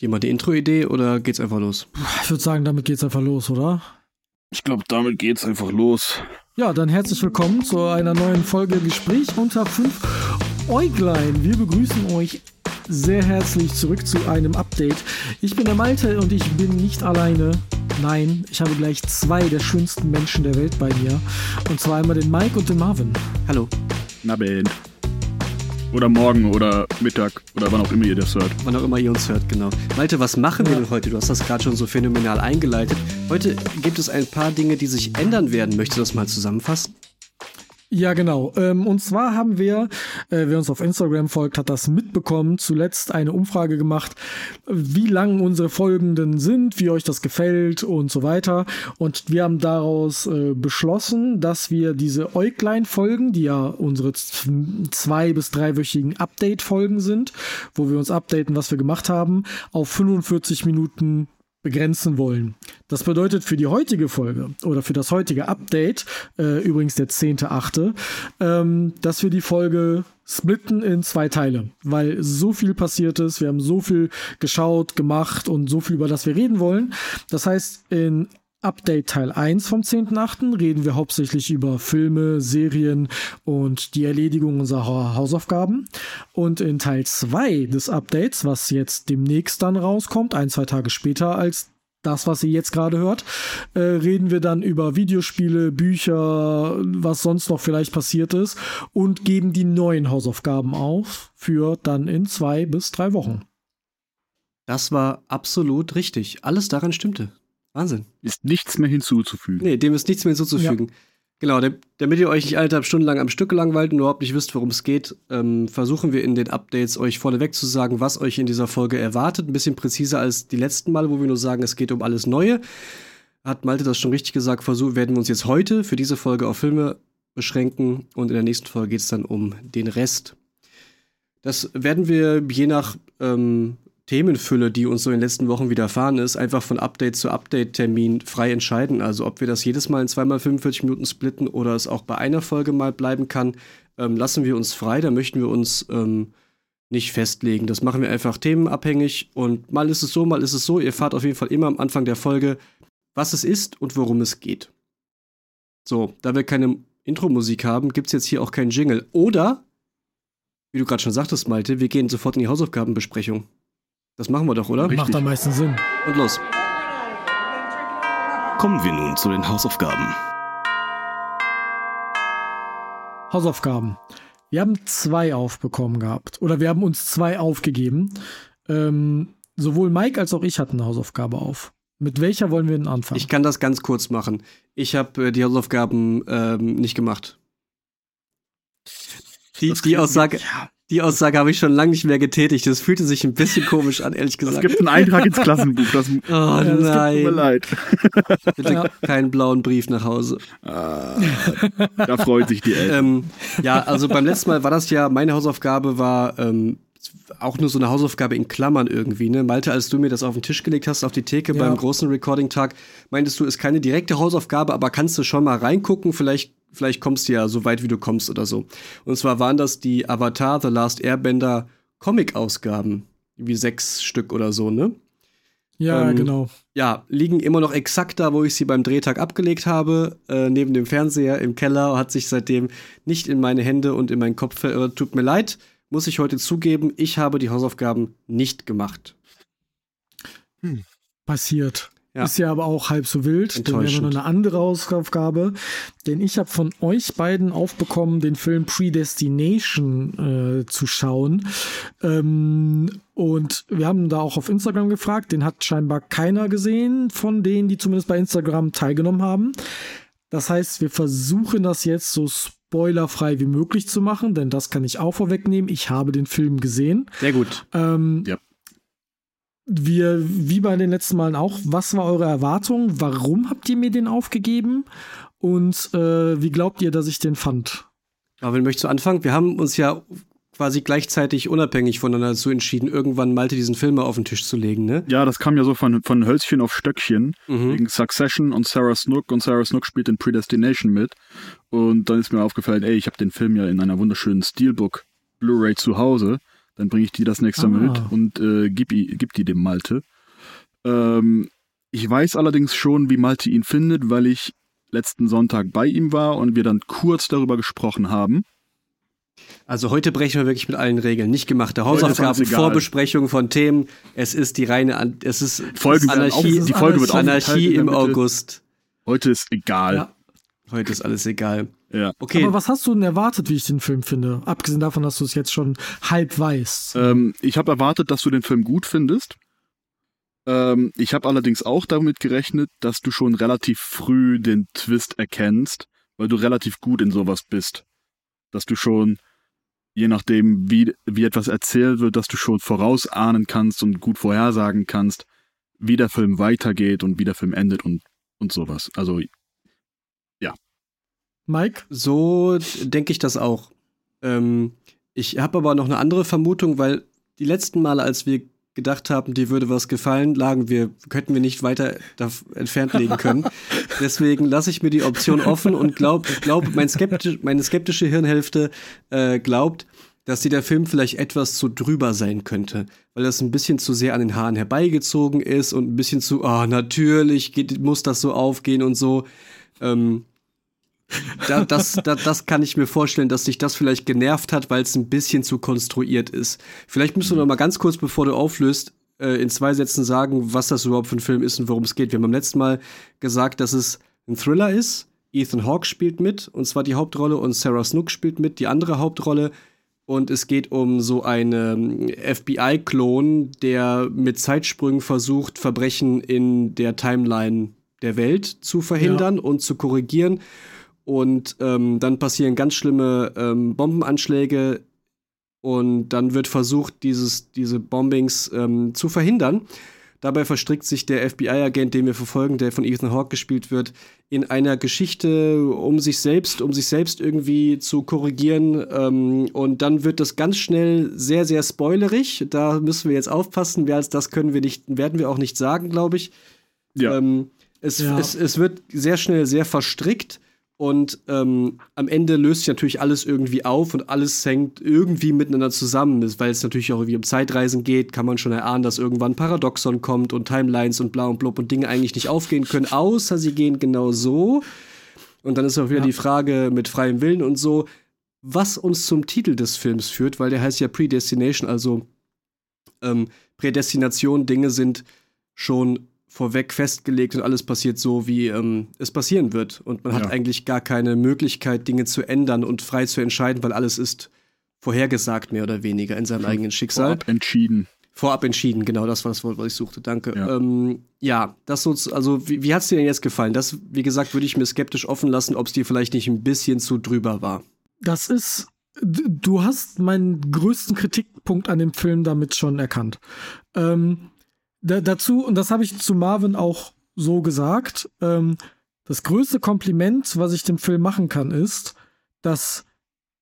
Jemand eine Intro-Idee oder geht's einfach los? Ich würde sagen, damit geht's einfach los, oder? Ich glaube, damit geht's einfach los. Ja, dann herzlich willkommen zu einer neuen Folge Gespräch unter fünf Äuglein. Wir begrüßen euch sehr herzlich zurück zu einem Update. Ich bin der Malte und ich bin nicht alleine. Nein, ich habe gleich zwei der schönsten Menschen der Welt bei mir. Und zwar einmal den Mike und den Marvin. Hallo. Na, Ben. Oder morgen oder Mittag oder wann auch immer ihr das hört. Wann auch immer ihr uns hört, genau. Malte, was machen wir denn heute? Du hast das gerade schon so phänomenal eingeleitet. Heute gibt es ein paar Dinge, die sich ändern werden. Möchtest du das mal zusammenfassen? Ja, genau. Ähm, und zwar haben wir, äh, wer uns auf Instagram folgt, hat das mitbekommen, zuletzt eine Umfrage gemacht, wie lang unsere Folgenden sind, wie euch das gefällt und so weiter. Und wir haben daraus äh, beschlossen, dass wir diese Äuglein-Folgen, die ja unsere zwei- bis dreiwöchigen Update-Folgen sind, wo wir uns updaten, was wir gemacht haben, auf 45 Minuten begrenzen wollen. Das bedeutet für die heutige Folge oder für das heutige Update, äh, übrigens der 10.8., ähm, dass wir die Folge splitten in zwei Teile, weil so viel passiert ist, wir haben so viel geschaut, gemacht und so viel, über das wir reden wollen. Das heißt, in Update Teil 1 vom 10.8. reden wir hauptsächlich über Filme, Serien und die Erledigung unserer Hausaufgaben. Und in Teil 2 des Updates, was jetzt demnächst dann rauskommt, ein, zwei Tage später als das, was ihr jetzt gerade hört, äh, reden wir dann über Videospiele, Bücher, was sonst noch vielleicht passiert ist und geben die neuen Hausaufgaben auf für dann in zwei bis drei Wochen. Das war absolut richtig. Alles daran stimmte. Wahnsinn. Ist nichts mehr hinzuzufügen. Nee, dem ist nichts mehr hinzuzufügen. Ja. Genau, damit ihr euch nicht eineinhalb Stunden lang am Stück langweilt und überhaupt nicht wisst, worum es geht, ähm, versuchen wir in den Updates euch vorneweg zu sagen, was euch in dieser Folge erwartet. Ein bisschen präziser als die letzten Male, wo wir nur sagen, es geht um alles Neue. Hat Malte das schon richtig gesagt, versuchen werden wir uns jetzt heute für diese Folge auf Filme beschränken und in der nächsten Folge geht es dann um den Rest. Das werden wir je nach ähm, Themenfülle, die uns so in den letzten Wochen widerfahren ist, einfach von Update zu Update-Termin frei entscheiden. Also ob wir das jedes Mal in zweimal 45 Minuten splitten oder es auch bei einer Folge mal bleiben kann, ähm, lassen wir uns frei. Da möchten wir uns ähm, nicht festlegen. Das machen wir einfach themenabhängig und mal ist es so, mal ist es so. Ihr fahrt auf jeden Fall immer am Anfang der Folge, was es ist und worum es geht. So, da wir keine Intro-Musik haben, gibt es jetzt hier auch keinen Jingle. Oder, wie du gerade schon sagtest, Malte, wir gehen sofort in die Hausaufgabenbesprechung. Das machen wir doch, oder? Richtig. Macht am meisten Sinn. Und los. Kommen wir nun zu den Hausaufgaben. Hausaufgaben. Wir haben zwei aufbekommen gehabt. Oder wir haben uns zwei aufgegeben. Ähm, sowohl Mike als auch ich hatten eine Hausaufgabe auf. Mit welcher wollen wir denn anfangen? Ich kann das ganz kurz machen. Ich habe äh, die Hausaufgaben ähm, nicht gemacht. Die, die Aussage, ja. Die Aussage habe ich schon lange nicht mehr getätigt. Das fühlte sich ein bisschen komisch an, ehrlich gesagt. Es gibt einen Eintrag ins Klassenbuch. Das, oh ja, das nein. Tut mir leid. Bitte ja. keinen blauen Brief nach Hause. Ah, da freut sich die Eltern. ähm, ja, also beim letzten Mal war das ja, meine Hausaufgabe war ähm, auch nur so eine Hausaufgabe in Klammern irgendwie. Ne? Malte, als du mir das auf den Tisch gelegt hast, auf die Theke ja. beim großen Recording-Tag, meintest du, ist keine direkte Hausaufgabe, aber kannst du schon mal reingucken, vielleicht vielleicht kommst du ja so weit, wie du kommst oder so. Und zwar waren das die Avatar The Last Airbender Comic-Ausgaben. Wie sechs Stück oder so, ne? Ja, ähm, genau. Ja, liegen immer noch exakt da, wo ich sie beim Drehtag abgelegt habe, äh, neben dem Fernseher im Keller, hat sich seitdem nicht in meine Hände und in meinen Kopf verirrt. Tut mir leid, muss ich heute zugeben, ich habe die Hausaufgaben nicht gemacht. Hm. Passiert. Ja. Ist ja aber auch halb so wild. Dann wäre noch eine andere Hausaufgabe. Denn ich habe von euch beiden aufbekommen, den Film Predestination äh, zu schauen. Ähm, und wir haben da auch auf Instagram gefragt. Den hat scheinbar keiner gesehen von denen, die zumindest bei Instagram teilgenommen haben. Das heißt, wir versuchen das jetzt so spoilerfrei wie möglich zu machen, denn das kann ich auch vorwegnehmen. Ich habe den Film gesehen. Sehr gut. Ähm, ja wir, wie bei den letzten Malen auch, was war eure Erwartung? Warum habt ihr mir den aufgegeben? Und äh, wie glaubt ihr, dass ich den fand? Aber möchtest du anfangen? Wir haben uns ja quasi gleichzeitig unabhängig voneinander dazu entschieden, irgendwann Malte diesen Film mal auf den Tisch zu legen, ne? Ja, das kam ja so von, von Hölzchen auf Stöckchen mhm. wegen Succession und Sarah Snook und Sarah Snook spielt in Predestination mit. Und dann ist mir aufgefallen, ey, ich habe den Film ja in einer wunderschönen Steelbook Blu-ray zu Hause Dann bringe ich die das nächste ah. mit und äh, gib, gib die dem Malte. Ähm, ich weiß allerdings schon, wie Malte ihn findet, weil ich letzten Sonntag bei ihm war und wir dann kurz darüber gesprochen haben. Also heute brechen wir wirklich mit allen Regeln. Nicht gemachte Hausaufgaben, Vorbesprechungen von Themen. Es ist die reine, es ist Folge Anarchie, auch, die Folge wird Anarchie im August. Heute ist egal. Ja. Heute ist alles egal. Ja. Okay. Aber was hast du denn erwartet, wie ich den Film finde? Abgesehen davon, dass du es jetzt schon halb weißt. Ähm, ich habe erwartet, dass du den Film gut findest. Ähm, ich habe allerdings auch damit gerechnet, dass du schon relativ früh den Twist erkennst, weil du relativ gut in sowas bist. Dass du schon, je nachdem, wie, wie etwas erzählt wird, dass du schon vorausahnen kannst und gut vorhersagen kannst, wie der Film weitergeht und wie der Film endet und, und sowas. Also, ja. Mike? So denke ich das auch. Ähm, ich habe aber noch eine andere Vermutung, weil die letzten Male, als wir gedacht haben, dir würde was gefallen, lagen wir, könnten wir nicht weiter entfernt legen können. Deswegen lasse ich mir die Option offen und glaube, glaub, mein skeptisch, meine skeptische Hirnhälfte äh, glaubt, dass dir der Film vielleicht etwas zu drüber sein könnte, weil das ein bisschen zu sehr an den Haaren herbeigezogen ist und ein bisschen zu, ah, oh, natürlich geht, muss das so aufgehen und so. Ähm, da, das, da, das kann ich mir vorstellen, dass sich das vielleicht genervt hat, weil es ein bisschen zu konstruiert ist. Vielleicht müssen wir noch mal ganz kurz, bevor du auflöst, äh, in zwei Sätzen sagen, was das überhaupt für ein Film ist und worum es geht. Wir haben beim letzten Mal gesagt, dass es ein Thriller ist. Ethan Hawke spielt mit, und zwar die Hauptrolle, und Sarah Snook spielt mit, die andere Hauptrolle. Und es geht um so einen ähm, FBI-Klon, der mit Zeitsprüngen versucht, Verbrechen in der Timeline der Welt zu verhindern ja. und zu korrigieren und ähm, dann passieren ganz schlimme ähm, Bombenanschläge und dann wird versucht, dieses, diese Bombings ähm, zu verhindern. Dabei verstrickt sich der FBI-Agent, den wir verfolgen, der von Ethan Hawke gespielt wird, in einer Geschichte um sich selbst, um sich selbst irgendwie zu korrigieren. Ähm, und dann wird das ganz schnell sehr, sehr spoilerig. Da müssen wir jetzt aufpassen. Mehr als das können wir nicht, werden wir auch nicht sagen, glaube ich. Ja. Ähm, es, ja. Es, es wird sehr schnell sehr verstrickt. Und ähm, am Ende löst sich natürlich alles irgendwie auf und alles hängt irgendwie miteinander zusammen. Weil es natürlich auch irgendwie um Zeitreisen geht, kann man schon erahnen, dass irgendwann Paradoxon kommt und Timelines und bla und blub und Dinge eigentlich nicht aufgehen können, außer sie gehen genau so. Und dann ist auch wieder ja. die Frage mit freiem Willen und so, was uns zum Titel des Films führt, weil der heißt ja Predestination, also ähm, Prädestination, Dinge sind schon vorweg festgelegt und alles passiert so, wie ähm, es passieren wird. Und man ja. hat eigentlich gar keine Möglichkeit, Dinge zu ändern und frei zu entscheiden, weil alles ist vorhergesagt, mehr oder weniger, in seinem eigenen Schicksal. Vorab entschieden. Vorab entschieden, genau, das war das Wort, was ich suchte. Danke. Ja, ähm, ja das so, also wie, wie hat es dir denn jetzt gefallen? Das, wie gesagt, würde ich mir skeptisch offen lassen, ob es dir vielleicht nicht ein bisschen zu drüber war. Das ist du hast meinen größten Kritikpunkt an dem Film damit schon erkannt. Ähm, da, dazu, und das habe ich zu Marvin auch so gesagt, ähm, das größte Kompliment, was ich dem Film machen kann, ist, dass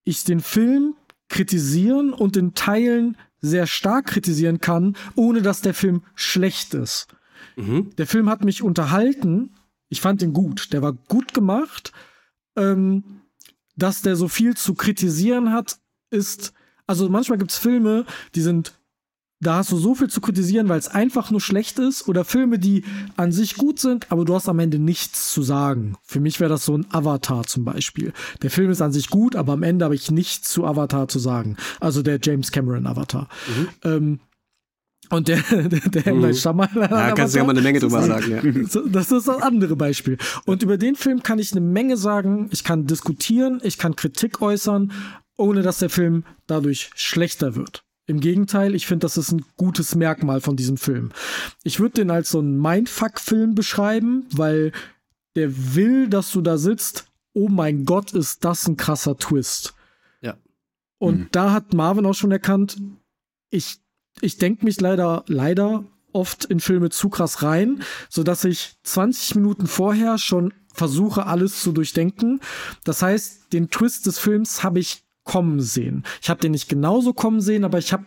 ich den Film kritisieren und in Teilen sehr stark kritisieren kann, ohne dass der Film schlecht ist. Mhm. Der Film hat mich unterhalten. Ich fand ihn gut. Der war gut gemacht. Ähm, dass der so viel zu kritisieren hat, ist. Also manchmal gibt es Filme, die sind da hast du so viel zu kritisieren, weil es einfach nur schlecht ist. Oder Filme, die an sich gut sind, aber du hast am Ende nichts zu sagen. Für mich wäre das so ein Avatar zum Beispiel. Der Film ist an sich gut, aber am Ende habe ich nichts zu Avatar zu sagen. Also der James Cameron Avatar. Mhm. Ähm, und der, der, der mhm. Shyamalan. Ja, kannst du ja mal eine Menge drüber sagen, ja. Das ist das andere Beispiel. Und über den Film kann ich eine Menge sagen. Ich kann diskutieren, ich kann Kritik äußern, ohne dass der Film dadurch schlechter wird. Im Gegenteil, ich finde, das ist ein gutes Merkmal von diesem Film. Ich würde den als so einen Mindfuck-Film beschreiben, weil der will, dass du da sitzt. Oh mein Gott, ist das ein krasser Twist. Ja. Und mhm. da hat Marvin auch schon erkannt, ich, ich denke mich leider, leider oft in Filme zu krass rein, sodass ich 20 Minuten vorher schon versuche, alles zu durchdenken. Das heißt, den Twist des Films habe ich kommen sehen. Ich habe den nicht genauso kommen sehen, aber ich habe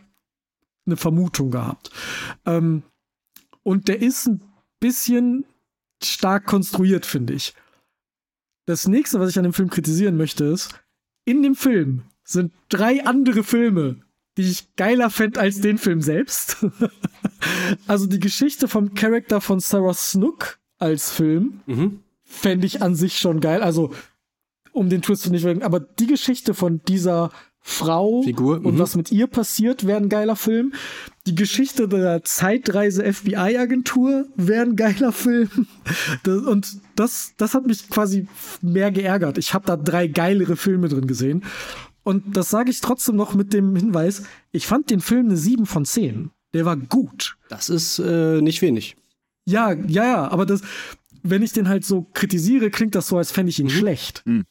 eine Vermutung gehabt. Ähm, und der ist ein bisschen stark konstruiert, finde ich. Das nächste, was ich an dem Film kritisieren möchte, ist, in dem Film sind drei andere Filme, die ich geiler fände als den Film selbst. also die Geschichte vom Charakter von Sarah Snook als Film mhm. fände ich an sich schon geil. Also um den Twist zu nicht wirken, aber die Geschichte von dieser Frau Figur, und mhm. was mit ihr passiert, wäre ein geiler Film. Die Geschichte der Zeitreise FBI-Agentur wäre ein geiler Film. Das, und das, das hat mich quasi mehr geärgert. Ich habe da drei geilere Filme drin gesehen. Und das sage ich trotzdem noch mit dem Hinweis, ich fand den Film eine 7 von 10. Der war gut. Das ist äh, nicht wenig. Ja, ja, ja, aber das, wenn ich den halt so kritisiere, klingt das so, als fände ich ihn mhm. schlecht. Mhm.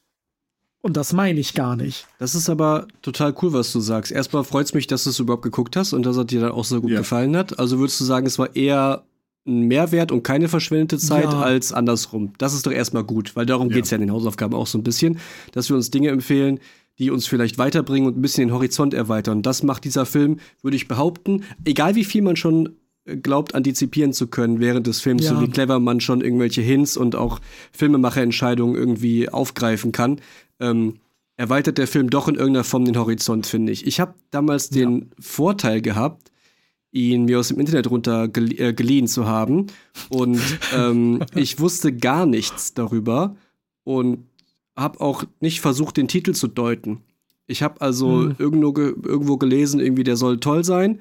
Und das meine ich gar nicht. Das ist aber total cool, was du sagst. Erstmal freut es mich, dass du es überhaupt geguckt hast und dass er dir dann auch so gut ja. gefallen hat. Also würdest du sagen, es war eher ein Mehrwert und keine verschwendete Zeit ja. als andersrum. Das ist doch erstmal gut, weil darum ja. geht es ja in den Hausaufgaben auch so ein bisschen, dass wir uns Dinge empfehlen, die uns vielleicht weiterbringen und ein bisschen den Horizont erweitern. Das macht dieser Film, würde ich behaupten, egal wie viel man schon glaubt, antizipieren zu können während des Films, ja. so wie clever man schon irgendwelche Hints und auch Filmemacherentscheidungen irgendwie aufgreifen kann, ähm, erweitert der Film doch in irgendeiner Form den Horizont, finde ich. Ich habe damals den ja. Vorteil gehabt, ihn mir aus dem Internet runter äh, geliehen zu haben und ähm, ich wusste gar nichts darüber und habe auch nicht versucht, den Titel zu deuten. Ich habe also hm. irgendwo, ge irgendwo gelesen, irgendwie der soll toll sein,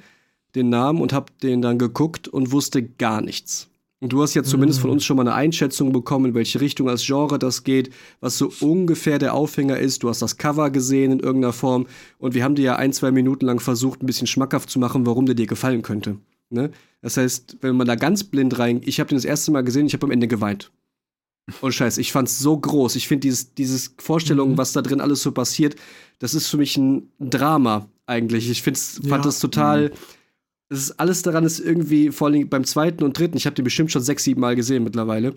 den Namen und habe den dann geguckt und wusste gar nichts. Und du hast ja zumindest von uns schon mal eine Einschätzung bekommen, in welche Richtung als Genre das geht, was so ungefähr der Aufhänger ist. Du hast das Cover gesehen in irgendeiner Form und wir haben dir ja ein, zwei Minuten lang versucht, ein bisschen schmackhaft zu machen, warum der dir gefallen könnte. Ne? Das heißt, wenn man da ganz blind rein, ich habe den das erste Mal gesehen, ich habe am Ende geweint. Und scheiße, ich fand's so groß. Ich finde dieses, dieses Vorstellung, mhm. was da drin alles so passiert, das ist für mich ein Drama eigentlich. Ich find's, ja. fand das total. Mhm. Das ist alles daran ist irgendwie, vor allem beim zweiten und dritten, ich habe den bestimmt schon sechs, sieben Mal gesehen mittlerweile,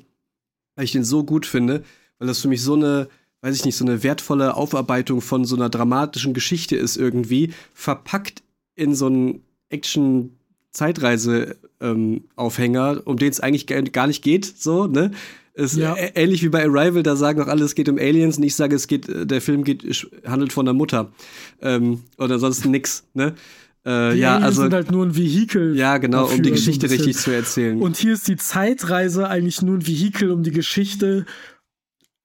weil ich den so gut finde, weil das für mich so eine, weiß ich nicht, so eine wertvolle Aufarbeitung von so einer dramatischen Geschichte ist irgendwie, verpackt in so einen Action- Zeitreise-Aufhänger, ähm, um den es eigentlich gar nicht geht, so, ne? Ist ja. ähnlich wie bei Arrival, da sagen auch alle, es geht um Aliens und ich sage, es geht, äh, der Film geht, handelt von der Mutter. Ähm, oder ansonsten nix, ne? Äh, die ja, Aliens also sind halt nur ein Vehikel. Ja, genau, dafür, um die Geschichte so richtig zu erzählen. Und hier ist die Zeitreise eigentlich nur ein Vehikel, um die Geschichte,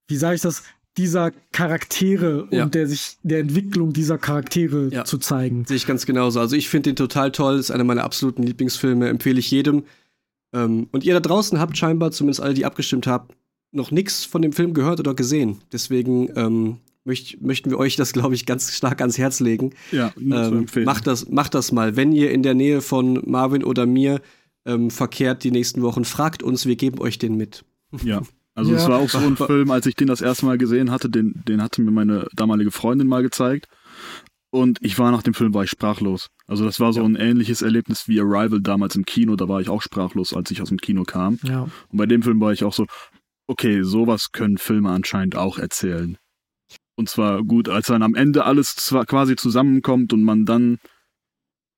wie sage ich das, dieser Charaktere ja. und der sich der Entwicklung dieser Charaktere ja. zu zeigen. Sehe ich ganz genauso. Also ich finde den total toll, ist einer meiner absoluten Lieblingsfilme, empfehle ich jedem. Ähm, und ihr da draußen habt scheinbar, zumindest alle, die abgestimmt habt, noch nichts von dem Film gehört oder gesehen. Deswegen ähm, möcht, möchten wir euch das, glaube ich, ganz stark ans Herz legen. Ja, nur ähm, zu empfehlen. Macht das, macht das mal. Wenn ihr in der Nähe von Marvin oder mir ähm, verkehrt die nächsten Wochen, fragt uns, wir geben euch den mit. Ja. Also es war auch so ein Film, als ich den das erste Mal gesehen hatte, den, den hatte mir meine damalige Freundin mal gezeigt. Und ich war nach dem Film war ich sprachlos. Also das war so ja. ein ähnliches Erlebnis wie Arrival damals im Kino. Da war ich auch sprachlos, als ich aus dem Kino kam. Ja. Und bei dem Film war ich auch so, okay, sowas können Filme anscheinend auch erzählen. Und zwar gut, als dann am Ende alles zwar quasi zusammenkommt und man dann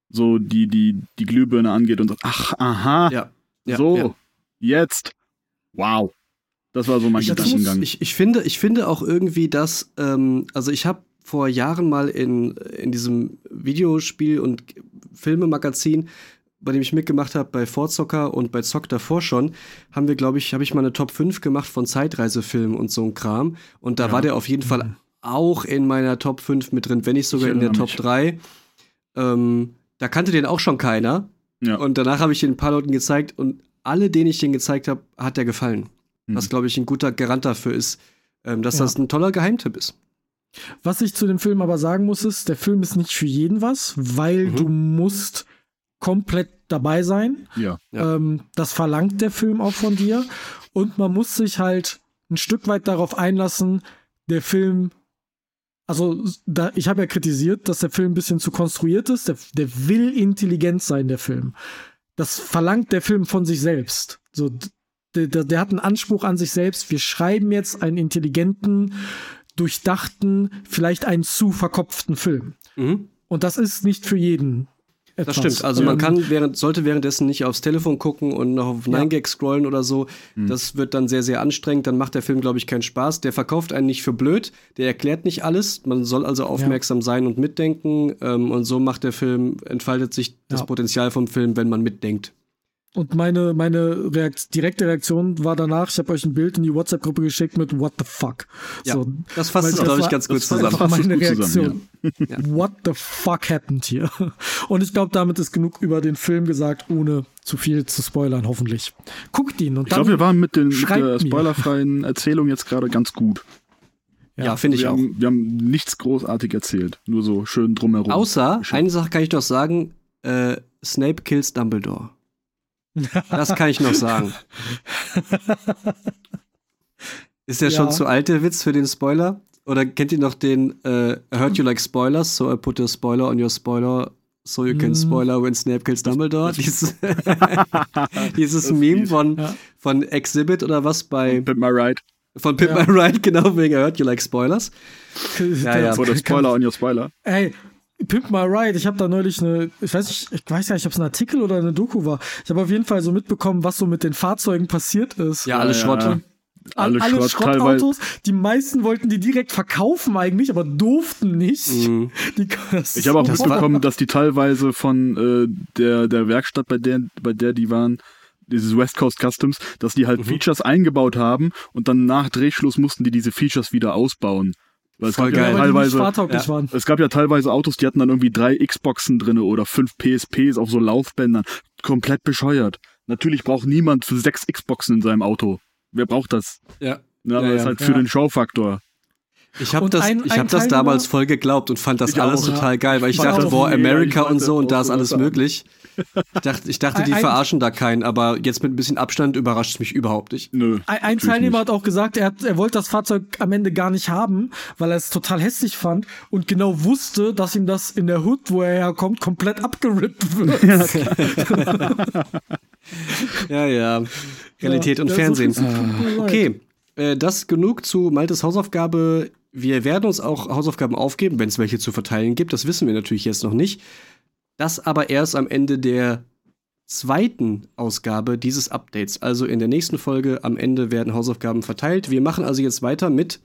so die, die, die Glühbirne angeht und sagt, ach, aha, ja. Ja, so, jetzt, wow. Das war so mein ich Gedankengang. Ich, ich, finde, ich finde auch irgendwie, dass, ähm, also ich habe vor Jahren mal in, in diesem Videospiel- und Filmemagazin, bei dem ich mitgemacht habe, bei Forzocker und bei Zock davor schon, haben wir, glaube ich, habe ich mal eine Top 5 gemacht von Zeitreisefilmen und so ein Kram. Und da ja. war der auf jeden Fall mhm. Auch in meiner Top 5 mit drin, wenn nicht sogar in der Top mich. 3. Ähm, da kannte den auch schon keiner. Ja. Und danach habe ich den ein paar Leuten gezeigt und alle, denen ich den gezeigt habe, hat der gefallen. Mhm. Was, glaube ich, ein guter Garant dafür ist, ähm, dass ja. das ein toller Geheimtipp ist. Was ich zu dem Film aber sagen muss, ist, der Film ist nicht für jeden was, weil mhm. du musst komplett dabei sein. Ja. Ähm, das verlangt der Film auch von dir. Und man muss sich halt ein Stück weit darauf einlassen, der Film. Also, da, ich habe ja kritisiert, dass der Film ein bisschen zu konstruiert ist. Der, der will intelligent sein, der Film. Das verlangt der Film von sich selbst. So, der, der, hat einen Anspruch an sich selbst. Wir schreiben jetzt einen intelligenten, durchdachten, vielleicht einen zu verkopften Film. Mhm. Und das ist nicht für jeden etwas. Das stimmt. Also man kann während, sollte währenddessen nicht aufs Telefon gucken und noch auf Ja. 9gag scrollen oder so. Das wird dann sehr, sehr anstrengend. Dann macht der Film, glaube ich, keinen Spaß. Der verkauft einen nicht für blöd. Der erklärt nicht alles. Man soll also aufmerksam sein und mitdenken. Ähm, und so macht der Film, entfaltet sich das Ja. Potenzial vom Film, wenn man mitdenkt. Und meine, meine Reakt direkte Reaktion war danach, ich habe euch ein Bild in die WhatsApp-Gruppe geschickt mit What the fuck. Ja, So, das fasst es, das glaube ich, war- ganz gut das war zusammen. Fasst es meine gut zusammen, Reaktion. What the fuck happened hier? Und ich glaube, damit ist genug über den Film gesagt, ohne zu viel zu spoilern, hoffentlich. Guckt ihn und Ich glaube, wir waren mit, den, mit der mir. spoilerfreien Erzählung jetzt gerade ganz gut. Ja, finde ich auch. Haben, wir haben nichts großartig erzählt. Nur so schön drumherum. Außer, Schön. eine Sache kann ich noch sagen, äh, Snape kills Dumbledore. Das kann ich noch sagen. Ist der Ja. schon zu alt, der Witz, für den Spoiler? Oder kennt ihr noch den äh, I heard you like spoilers, so I put a spoiler on your spoiler, so you can Mm. spoiler when Snape kills Dumbledore? Dieses, dieses Meme von, Ja. von Exhibit oder was bei Pimp My Ride. von Pimp Ja. My Ride, genau wegen I heard you like spoilers. Ja, ja. Oder Spoiler on your Spoiler. Ey, Pimp My Ride, ich habe da neulich eine, ich weiß nicht, ich weiß gar nicht, ob es ein Artikel oder eine Doku war. Ich habe auf jeden Fall so mitbekommen, was so mit den Fahrzeugen passiert ist. Ja, alles Ja, Schrott. ja. Alle, Alle alle Schrott, Schrottautos, die meisten wollten die direkt verkaufen eigentlich, aber durften nicht. Mhm. Die, Ich habe auch mitbekommen, dass die teilweise von äh, der, der Werkstatt, bei der, bei der die waren, dieses West Coast Customs, dass die Mhm. halt Features eingebaut haben und dann nach Drehschluss mussten die diese Features wieder ausbauen. Weil es Voll gab geil. ja teilweise, ja. waren. es gab ja teilweise Autos, die hatten dann irgendwie drei Xboxen drinne oder fünf PSPs auf so Laufbändern. Komplett bescheuert. Natürlich braucht niemand für sechs Xboxen in seinem Auto. Wer braucht das? Ja. Ja, aber Ja, ist ja. halt für Ja. den Showfaktor. Ich habe das, ein- ich ein hab das damals voll geglaubt und fand das Ich alles auch, total geil, weil ich Ich dachte, boah, America und so und da ist alles sagen. möglich. Ich dachte, ich dachte die Ein- verarschen da keinen, aber jetzt mit ein bisschen Abstand überrascht es mich überhaupt nicht. Nö. Ein, ein Teilnehmer nicht. hat auch gesagt, er, hat, er wollte das Fahrzeug am Ende gar nicht haben, weil er es total hässlich fand und genau wusste, dass ihm das in der Hood, wo er herkommt, komplett abgerippt wird. Ja, ja. Realität Ja, und ja, Fernsehen. so leid. Okay, äh, das genug zu Maltes Hausaufgabe. Wir werden uns auch Hausaufgaben aufgeben, wenn es welche zu verteilen gibt. Das wissen wir natürlich jetzt noch nicht. Das aber erst am Ende der zweiten Ausgabe dieses Updates. Also in der nächsten Folge am Ende werden Hausaufgaben verteilt. Wir machen also jetzt weiter mit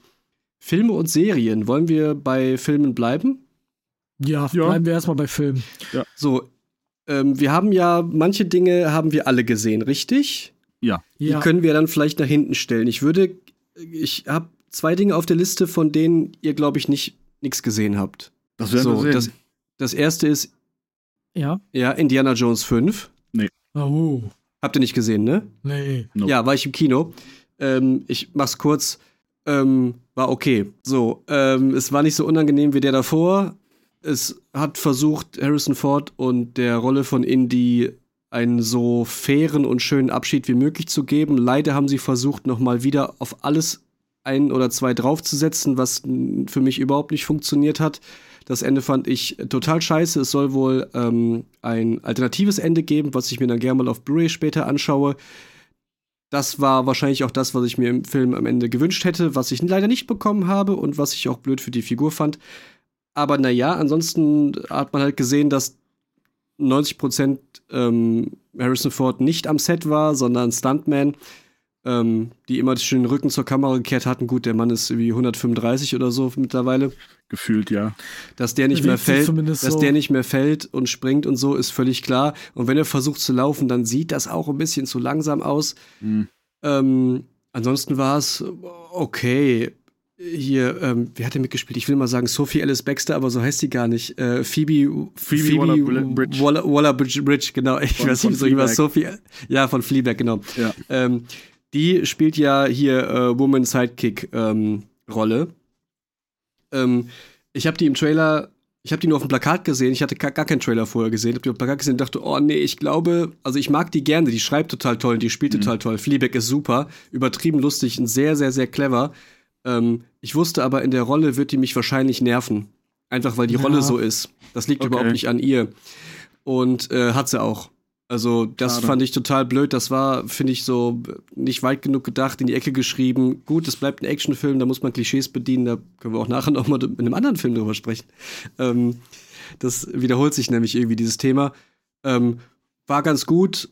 Filme und Serien. Wollen wir bei Filmen bleiben? Ja, Ja. bleiben wir erstmal bei Filmen. So, ähm, wir haben ja, manche Dinge haben wir alle gesehen, richtig? Ja. Die Ja, können wir dann vielleicht nach hinten stellen. Ich würde, ich habe zwei Dinge auf der Liste, von denen ihr, glaube ich, nicht nichts gesehen habt. Das werden So, wir sehen. das, das erste ist, ja. ja, Indiana Jones 5. Oh, Habt ihr nicht gesehen, ne? nee. Nope. Ja, war ich im Kino. Ähm, ich mach's kurz. Ähm, war okay. So, ähm, es war nicht so unangenehm wie der davor. Es hat versucht, Harrison Ford und der Rolle von Indy einen so fairen und schönen Abschied wie möglich zu geben. Leider haben sie versucht, nochmal wieder auf alles ein oder zwei draufzusetzen, was für mich überhaupt nicht funktioniert hat. Das Ende fand ich total scheiße. Es soll wohl ähm, ein alternatives Ende geben, was ich mir dann gerne mal auf Blu-ray später anschaue. Das war wahrscheinlich auch das, was ich mir im Film am Ende gewünscht hätte, was ich leider nicht bekommen habe und was ich auch blöd für die Figur fand. Aber naja, ansonsten hat man halt gesehen, dass 90% ähm, Harrison Ford nicht am Set war, sondern Stuntman, ähm, die immer schön den Rücken zur Kamera gekehrt hatten. Gut, der Mann ist wie 135 oder so mittlerweile. Gefühlt, ja. Dass der nicht Der mehr fällt, dass so. der nicht mehr fällt und springt und so, ist völlig klar. Und wenn er versucht zu laufen, dann sieht das auch ein bisschen zu langsam aus. Hm. Ähm, ansonsten war es okay. Hier, ähm, wer hat denn mitgespielt? Ich will mal sagen Sophie Alice Baxter, aber so heißt sie gar nicht. Äh, Phoebe, Phoebe Waller-Bridge. Waller, Waller-Bridge, genau. Ich Von- weiß nicht, so über Fleabag. Sophie. Ja, von Fleabag, genau. Ja. Ähm, die spielt ja hier äh, Woman Sidekick ähm, Rolle. Ähm, ich habe die im Trailer, ich habe die nur auf dem Plakat gesehen. Ich hatte gar, gar keinen Trailer vorher gesehen. Habe die auf dem Plakat gesehen und dachte, oh nee, ich glaube, also ich mag die gerne. Die schreibt total toll und die spielt total toll. Fleabag ist super, übertrieben lustig und sehr, sehr, sehr clever. Ähm, ich wusste aber, in der Rolle wird die mich wahrscheinlich nerven. Einfach weil die Ja. Rolle so ist. Das liegt Okay. überhaupt nicht an ihr. Und äh, hat sie auch. Also, das Schade. fand ich total blöd. Das war, finde ich, so nicht weit genug gedacht, in die Ecke geschrieben. Gut, es bleibt ein Actionfilm, da muss man Klischees bedienen. Da können wir auch nachher noch mal mit einem anderen Film drüber sprechen. Ähm, Das wiederholt sich nämlich irgendwie, dieses Thema. Ähm, war ganz gut,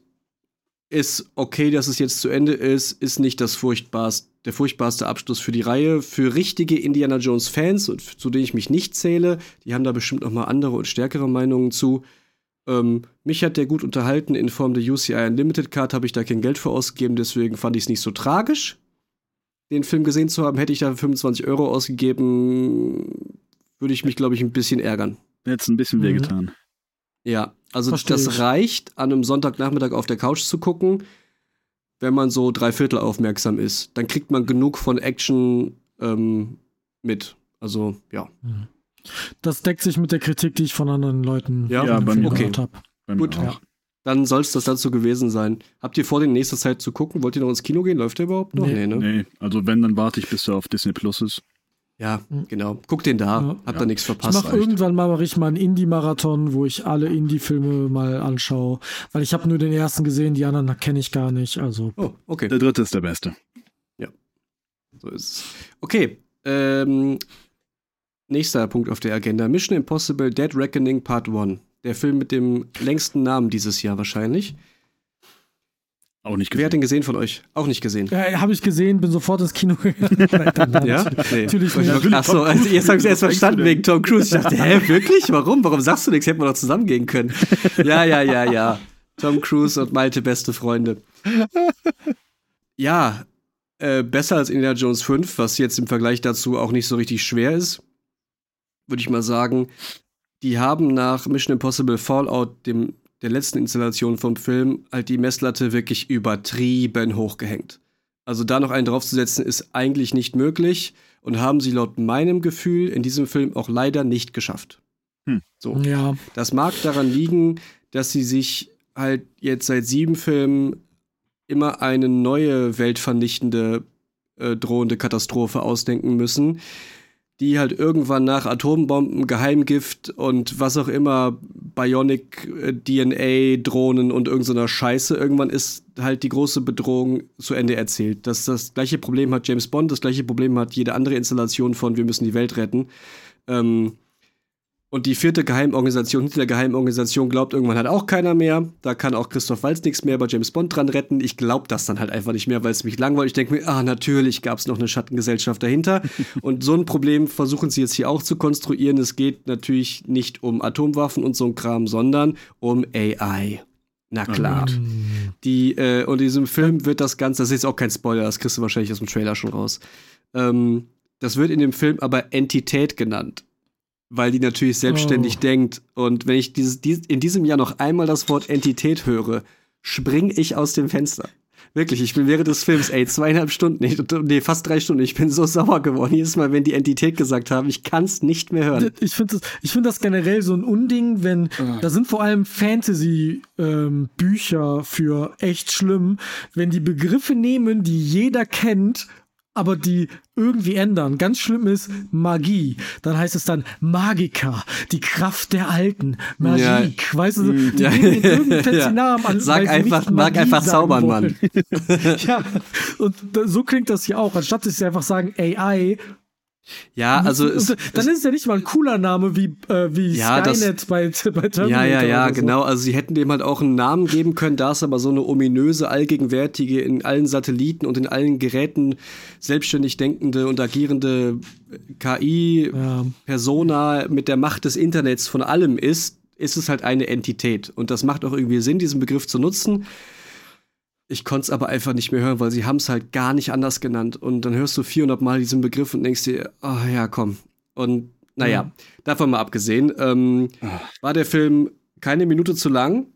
ist okay, dass es jetzt zu Ende ist, ist nicht das furchtbarste, der furchtbarste Abschluss für die Reihe. Für richtige Indiana Jones-Fans, zu denen ich mich nicht zähle, die haben da bestimmt noch mal andere und stärkere Meinungen zu. Ähm, mich hat der gut unterhalten. In Form der UCI Unlimited Card habe ich da kein Geld für ausgegeben, deswegen fand ich es nicht so tragisch, den Film gesehen zu haben. Hätte ich da 25 Euro ausgegeben, würde ich mich, glaube ich, ein bisschen ärgern. Jetzt ein bisschen mhm. wehgetan. Ja, also Versteh das ich. reicht, an einem Sonntagnachmittag auf der Couch zu gucken, wenn man so dreiviertel aufmerksam ist. Dann kriegt man genug von Action ähm, mit. Also, ja. Mhm. Das deckt sich mit der Kritik, die ich von anderen Leuten ja, ja bei mir okay. habe. Gut, ja. dann soll es das dazu gewesen sein. Habt ihr vor, den nächste Zeit zu gucken? Wollt ihr noch ins Kino gehen? Läuft der überhaupt noch? Nee, nee, ne? nee. also wenn, dann warte ich, bis er auf Disney Plus ist. Ja, hm. genau. Guck den da. Ja. Habt ja. da nichts verpasst. Ich mach irgendwann mal mache ich mal einen Indie-Marathon, wo ich alle Indie-Filme mal anschaue. Weil ich habe nur den ersten gesehen, die anderen kenne ich gar nicht. Also. Oh, okay. Der dritte ist der beste. Ja. So ist es. Okay. Ähm, Nächster Punkt auf der Agenda: Mission Impossible Dead Reckoning Part 1. Der Film mit dem längsten Namen dieses Jahr wahrscheinlich. Auch nicht gesehen. Wer hat den gesehen von euch? Auch nicht gesehen. Ja, habe ich gesehen, bin sofort ins Kino gegangen. ja? Nee. Natürlich nicht. Achso, also jetzt habe ich es erst verstanden wegen Tom Cruise. Ich dachte, hä, wirklich? Warum? Warum sagst du nichts? Hätten wir doch zusammen gehen können. Ja, ja, ja, ja. Tom Cruise und Malte beste Freunde. Ja, äh, besser als Indiana Jones 5, was jetzt im Vergleich dazu auch nicht so richtig schwer ist würde ich mal sagen, die haben nach Mission Impossible Fallout, dem, der letzten Installation vom Film, halt die Messlatte wirklich übertrieben hochgehängt. Also da noch einen draufzusetzen, ist eigentlich nicht möglich und haben sie laut meinem Gefühl in diesem Film auch leider nicht geschafft. Hm. So. Ja. Das mag daran liegen, dass sie sich halt jetzt seit sieben Filmen immer eine neue weltvernichtende äh, drohende Katastrophe ausdenken müssen, die halt irgendwann nach Atombomben, Geheimgift und was auch immer, Bionic äh, DNA, Drohnen und irgendeiner so Scheiße, irgendwann ist halt die große Bedrohung zu Ende erzählt. Das, das gleiche Problem hat James Bond, das gleiche Problem hat jede andere Installation von Wir müssen die Welt retten. Ähm, und die vierte Geheimorganisation hinter der Geheimorganisation glaubt irgendwann halt auch keiner mehr. Da kann auch Christoph Walz nichts mehr bei James Bond dran retten. Ich glaube das dann halt einfach nicht mehr, weil es mich langweilt. Ich denke mir, ah, natürlich gab es noch eine Schattengesellschaft dahinter. und so ein Problem versuchen sie jetzt hier auch zu konstruieren. Es geht natürlich nicht um Atomwaffen und so ein Kram, sondern um AI. Na klar. Oh die, äh, und in diesem Film wird das Ganze, das ist jetzt auch kein Spoiler, das kriegst du wahrscheinlich aus dem Trailer schon raus. Ähm, das wird in dem Film aber Entität genannt weil die natürlich selbstständig oh. denkt. Und wenn ich dieses, dies, in diesem Jahr noch einmal das Wort Entität höre, springe ich aus dem Fenster. Wirklich, ich bin während des Films, ey, zweieinhalb Stunden, nee, fast drei Stunden, ich bin so sauer geworden. Jedes Mal, wenn die Entität gesagt haben, ich kann es nicht mehr hören. Ich finde das, ich find das generell so ein Unding, wenn, ah. da sind vor allem Fantasy-Bücher ähm, für echt schlimm, wenn die Begriffe nehmen, die jeder kennt aber die irgendwie ändern. Ganz schlimm ist Magie. Dann heißt es dann Magica, die Kraft der Alten. Magie. Ja. Weißt du, die ja. irgendeinen. Namen an. Sag einfach, mag einfach zaubern, Mann. ja, und so klingt das hier auch. Anstatt dass sie einfach sagen AI, ja, also es, dann ist es ja nicht mal ein cooler Name wie, äh, wie ja, Skynet das, bei, bei Terminator. Ja, ja, ja, so. genau. Also sie hätten dem halt auch einen Namen geben können, da es aber so eine ominöse, allgegenwärtige, in allen Satelliten und in allen Geräten selbstständig denkende und agierende KI-Persona ja. mit der Macht des Internets von allem ist, ist es halt eine Entität. Und das macht auch irgendwie Sinn, diesen Begriff zu nutzen. Ich konnte es aber einfach nicht mehr hören, weil sie haben es halt gar nicht anders genannt. Und dann hörst du 400 Mal diesen Begriff und denkst dir, oh ja, komm. Und naja, mhm. davon mal abgesehen, ähm, war der Film keine Minute zu lang,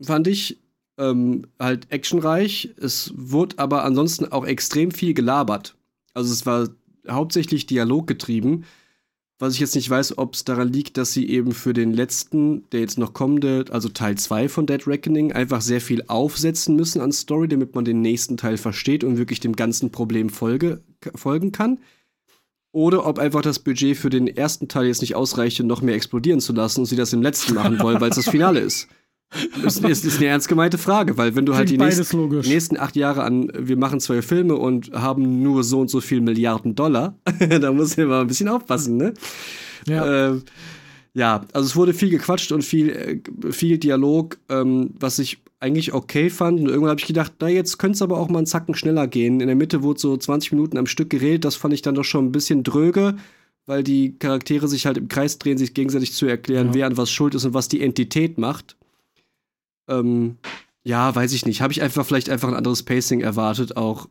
fand ich. Ähm, halt actionreich. Es wurde aber ansonsten auch extrem viel gelabert. Also es war hauptsächlich dialoggetrieben. Was ich jetzt nicht weiß, ob es daran liegt, dass sie eben für den letzten, der jetzt noch kommende, also Teil 2 von Dead Reckoning, einfach sehr viel aufsetzen müssen an Story, damit man den nächsten Teil versteht und wirklich dem ganzen Problem folge, folgen kann. Oder ob einfach das Budget für den ersten Teil jetzt nicht ausreicht, um noch mehr explodieren zu lassen und sie das im letzten machen wollen, weil es das Finale ist. Das ist, ist, eine ernst gemeinte Frage, weil wenn du halt die nächsten, nächsten, acht Jahre an, wir machen zwei Filme und haben nur so und so viel Milliarden Dollar, da muss ich mal ein bisschen aufpassen, ne? Ja. Äh, ja, also es wurde viel gequatscht und viel, äh, viel Dialog, ähm, was ich eigentlich okay fand. Und irgendwann habe ich gedacht, na, jetzt könnte es aber auch mal einen Zacken schneller gehen. In der Mitte wurde so 20 Minuten am Stück geredet. Das fand ich dann doch schon ein bisschen dröge, weil die Charaktere sich halt im Kreis drehen, sich gegenseitig zu erklären, ja. wer an was schuld ist und was die Entität macht. Ähm, ja, weiß ich nicht. Habe ich einfach vielleicht einfach ein anderes Pacing erwartet auch.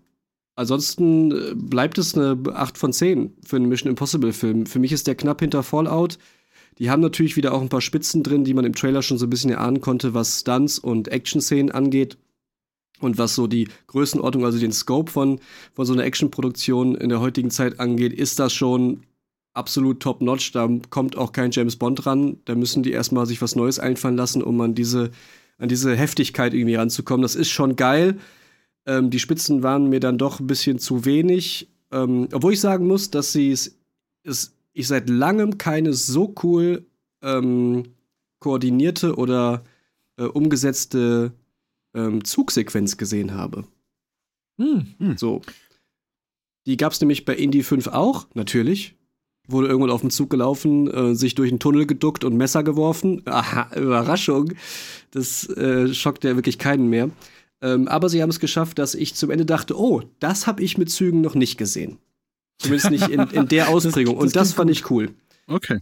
Ansonsten äh, bleibt es eine 8 von 10 für einen Mission Impossible Film. Für mich ist der knapp hinter Fallout. Die haben natürlich wieder auch ein paar Spitzen drin, die man im Trailer schon so ein bisschen erahnen konnte, was Stunts und Action-Szenen angeht. Und was so die Größenordnung, also den Scope von, von so einer Action-Produktion in der heutigen Zeit angeht, ist das schon absolut top-notch. Da kommt auch kein James Bond ran. Da müssen die erstmal sich was Neues einfallen lassen, um an diese, an diese Heftigkeit irgendwie ranzukommen. Das ist schon geil. Ähm, die Spitzen waren mir dann doch ein bisschen zu wenig. Ähm, obwohl ich sagen muss, dass sie es, es ich seit langem keine so cool ähm, koordinierte oder äh, umgesetzte ähm, Zugsequenz gesehen habe. Hm. Hm. So. Die gab es nämlich bei Indie 5 auch, natürlich. Wurde irgendwann auf dem Zug gelaufen, äh, sich durch einen Tunnel geduckt und Messer geworfen. Aha, Überraschung. Das äh, schockt ja wirklich keinen mehr. Ähm, aber sie haben es geschafft, dass ich zum Ende dachte, oh, das habe ich mit Zügen noch nicht gesehen. Zumindest nicht in, in der Ausprägung. Das, das und das fand gut. ich cool. Okay.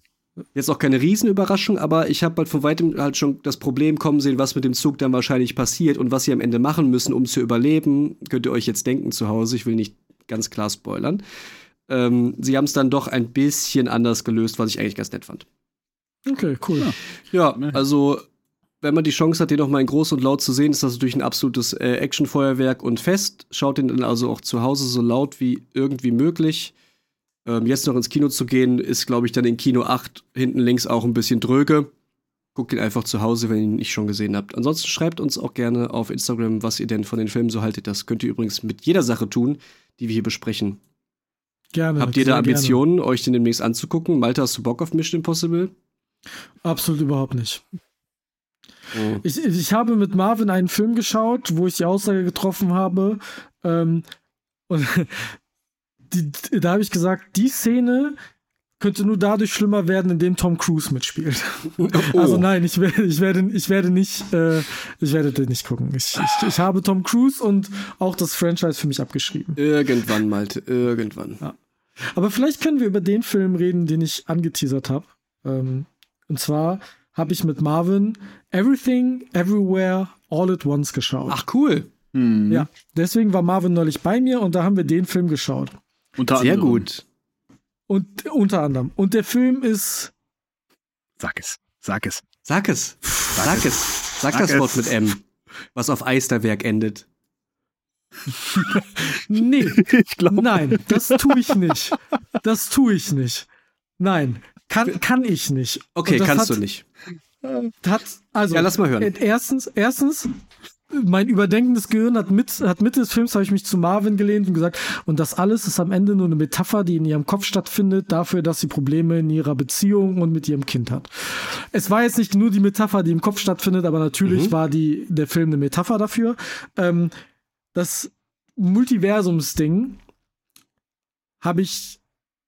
Jetzt auch keine Riesenüberraschung, aber ich habe halt von weitem halt schon das Problem kommen sehen, was mit dem Zug dann wahrscheinlich passiert und was sie am Ende machen müssen, um zu überleben. Könnt ihr euch jetzt denken zu Hause. Ich will nicht ganz klar spoilern. Ähm, sie haben es dann doch ein bisschen anders gelöst, was ich eigentlich ganz nett fand. Okay, cool. Ja, ja also wenn man die Chance hat, den noch mal in groß und laut zu sehen, ist das natürlich ein absolutes äh, Actionfeuerwerk und Fest. Schaut den dann also auch zu Hause so laut wie irgendwie möglich. Ähm, jetzt noch ins Kino zu gehen, ist, glaube ich, dann in Kino 8 hinten links auch ein bisschen dröge. Guckt ihn einfach zu Hause, wenn ihr ihn nicht schon gesehen habt. Ansonsten schreibt uns auch gerne auf Instagram, was ihr denn von den Filmen so haltet. Das könnt ihr übrigens mit jeder Sache tun, die wir hier besprechen. Gerne. Habt ihr da Ambitionen, gerne. euch den demnächst anzugucken? Malte, hast du Bock auf Mission Impossible? Absolut überhaupt nicht. Mhm. Ich, ich habe mit Marvin einen Film geschaut, wo ich die Aussage getroffen habe. Ähm, und die, da habe ich gesagt, die Szene könnte nur dadurch schlimmer werden, indem Tom Cruise mitspielt. Oh. Also nein, ich werde, ich werde, ich werde nicht, äh, ich werde den nicht gucken. Ich, ich, ich, habe Tom Cruise und auch das Franchise für mich abgeschrieben. Irgendwann, Malte, irgendwann. Ja. Aber vielleicht können wir über den Film reden, den ich angeteasert habe. Ähm, und zwar habe ich mit Marvin Everything, Everywhere, All at Once geschaut. Ach, cool. Mhm. Ja, deswegen war Marvin neulich bei mir und da haben wir den Film geschaut. Unter Sehr anderem. gut. Und unter anderem. Und der Film ist. Sag es. Sag es. Sag es. Sag, es. Sag, Sag das es. Wort mit M. Was auf Eisterwerk endet. nee. Ich glaube. Nein, das tue ich nicht. Das tue ich nicht. Nein. Kann, kann ich nicht. Okay, kannst hat, du nicht. Hat, also, ja, lass mal hören. Erstens, erstens, mein überdenkendes Gehirn hat mit, hat Mitte des Films habe ich mich zu Marvin gelehnt und gesagt, und das alles ist am Ende nur eine Metapher, die in ihrem Kopf stattfindet, dafür, dass sie Probleme in ihrer Beziehung und mit ihrem Kind hat. Es war jetzt nicht nur die Metapher, die im Kopf stattfindet, aber natürlich mhm. war die, der Film eine Metapher dafür. Ähm, das Multiversumsding habe ich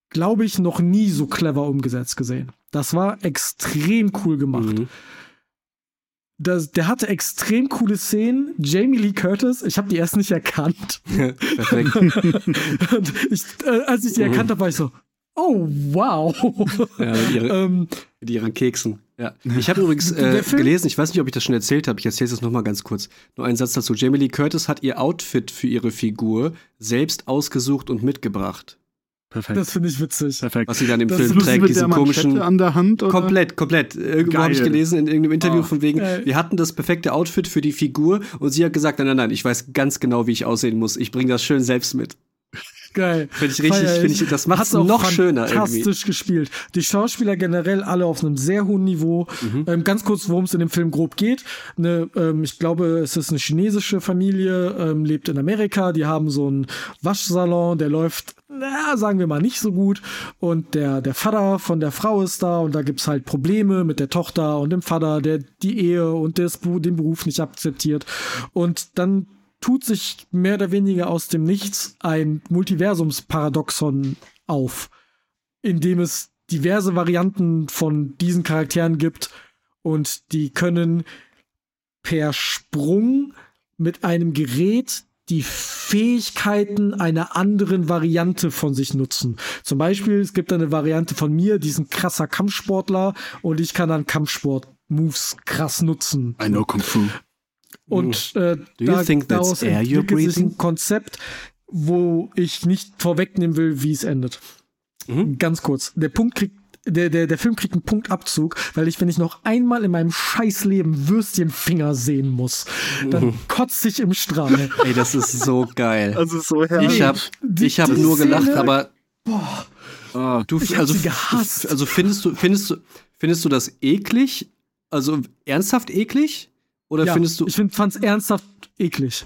glaube ich, noch nie so clever umgesetzt gesehen. Das war extrem cool gemacht. Mhm. Das, der hatte extrem coole Szenen. Jamie Lee Curtis, ich habe die erst nicht erkannt. Perfekt. Und ich, äh, als ich die mhm. erkannt habe, war ich so, oh, wow. Ja, mit, ihre, ähm, mit ihren Keksen. Ja. Ich habe übrigens äh, gelesen, ich weiß nicht, ob ich das schon erzählt habe, ich erzähle es nochmal ganz kurz. Nur einen Satz dazu. Jamie Lee Curtis hat ihr Outfit für ihre Figur selbst ausgesucht und mitgebracht. Perfekt. Das finde ich witzig. Perfekt. Was sie dann im das Film trägt, diesen komischen. an der Hand, oder? Komplett, komplett. Irgendwo habe ich gelesen in irgendeinem Interview oh, von wegen, geil. wir hatten das perfekte Outfit für die Figur und sie hat gesagt, nein, nein, nein, ich weiß ganz genau, wie ich aussehen muss. Ich bringe das schön selbst mit. Geil. Finde ich richtig, finde ich, das macht es noch schöner irgendwie. Fantastisch gespielt. Die Schauspieler generell alle auf einem sehr hohen Niveau. Mhm. Ähm, ganz kurz, worum es in dem Film grob geht. Eine, ähm, ich glaube, es ist eine chinesische Familie, ähm, lebt in Amerika. Die haben so einen Waschsalon, der läuft na, sagen wir mal nicht so gut. Und der, der Vater von der Frau ist da und da gibt's halt Probleme mit der Tochter und dem Vater, der die Ehe und des, den Beruf nicht akzeptiert. Und dann tut sich mehr oder weniger aus dem Nichts ein Multiversumsparadoxon auf, in dem es diverse Varianten von diesen Charakteren gibt und die können per Sprung mit einem Gerät die Fähigkeiten einer anderen Variante von sich nutzen. Zum Beispiel, es gibt eine Variante von mir, die ist ein krasser Kampfsportler und ich kann dann Kampfsport-Moves krass nutzen. I know Kung Fu. Und äh, Do you da, think that's daraus air you're entwickelt sich ein Konzept, wo ich nicht vorwegnehmen will, wie es endet. Mhm. Ganz kurz. Der Punkt kriegt der, der, der Film kriegt einen Punktabzug, weil ich, wenn ich noch einmal in meinem Scheißleben Würstchenfinger sehen muss, dann Mhm. kotze ich im Strahl. Ey, das ist so geil. Das ist so Ich hab, Die- ich hab die nur gelacht, Szene- aber Boah, Ah, du, Ich hab also, sie gehasst. also findest du, findest du, findest du das eklig? Also ernsthaft eklig? Oder ja, findest du, ich find, fand's ernsthaft eklig.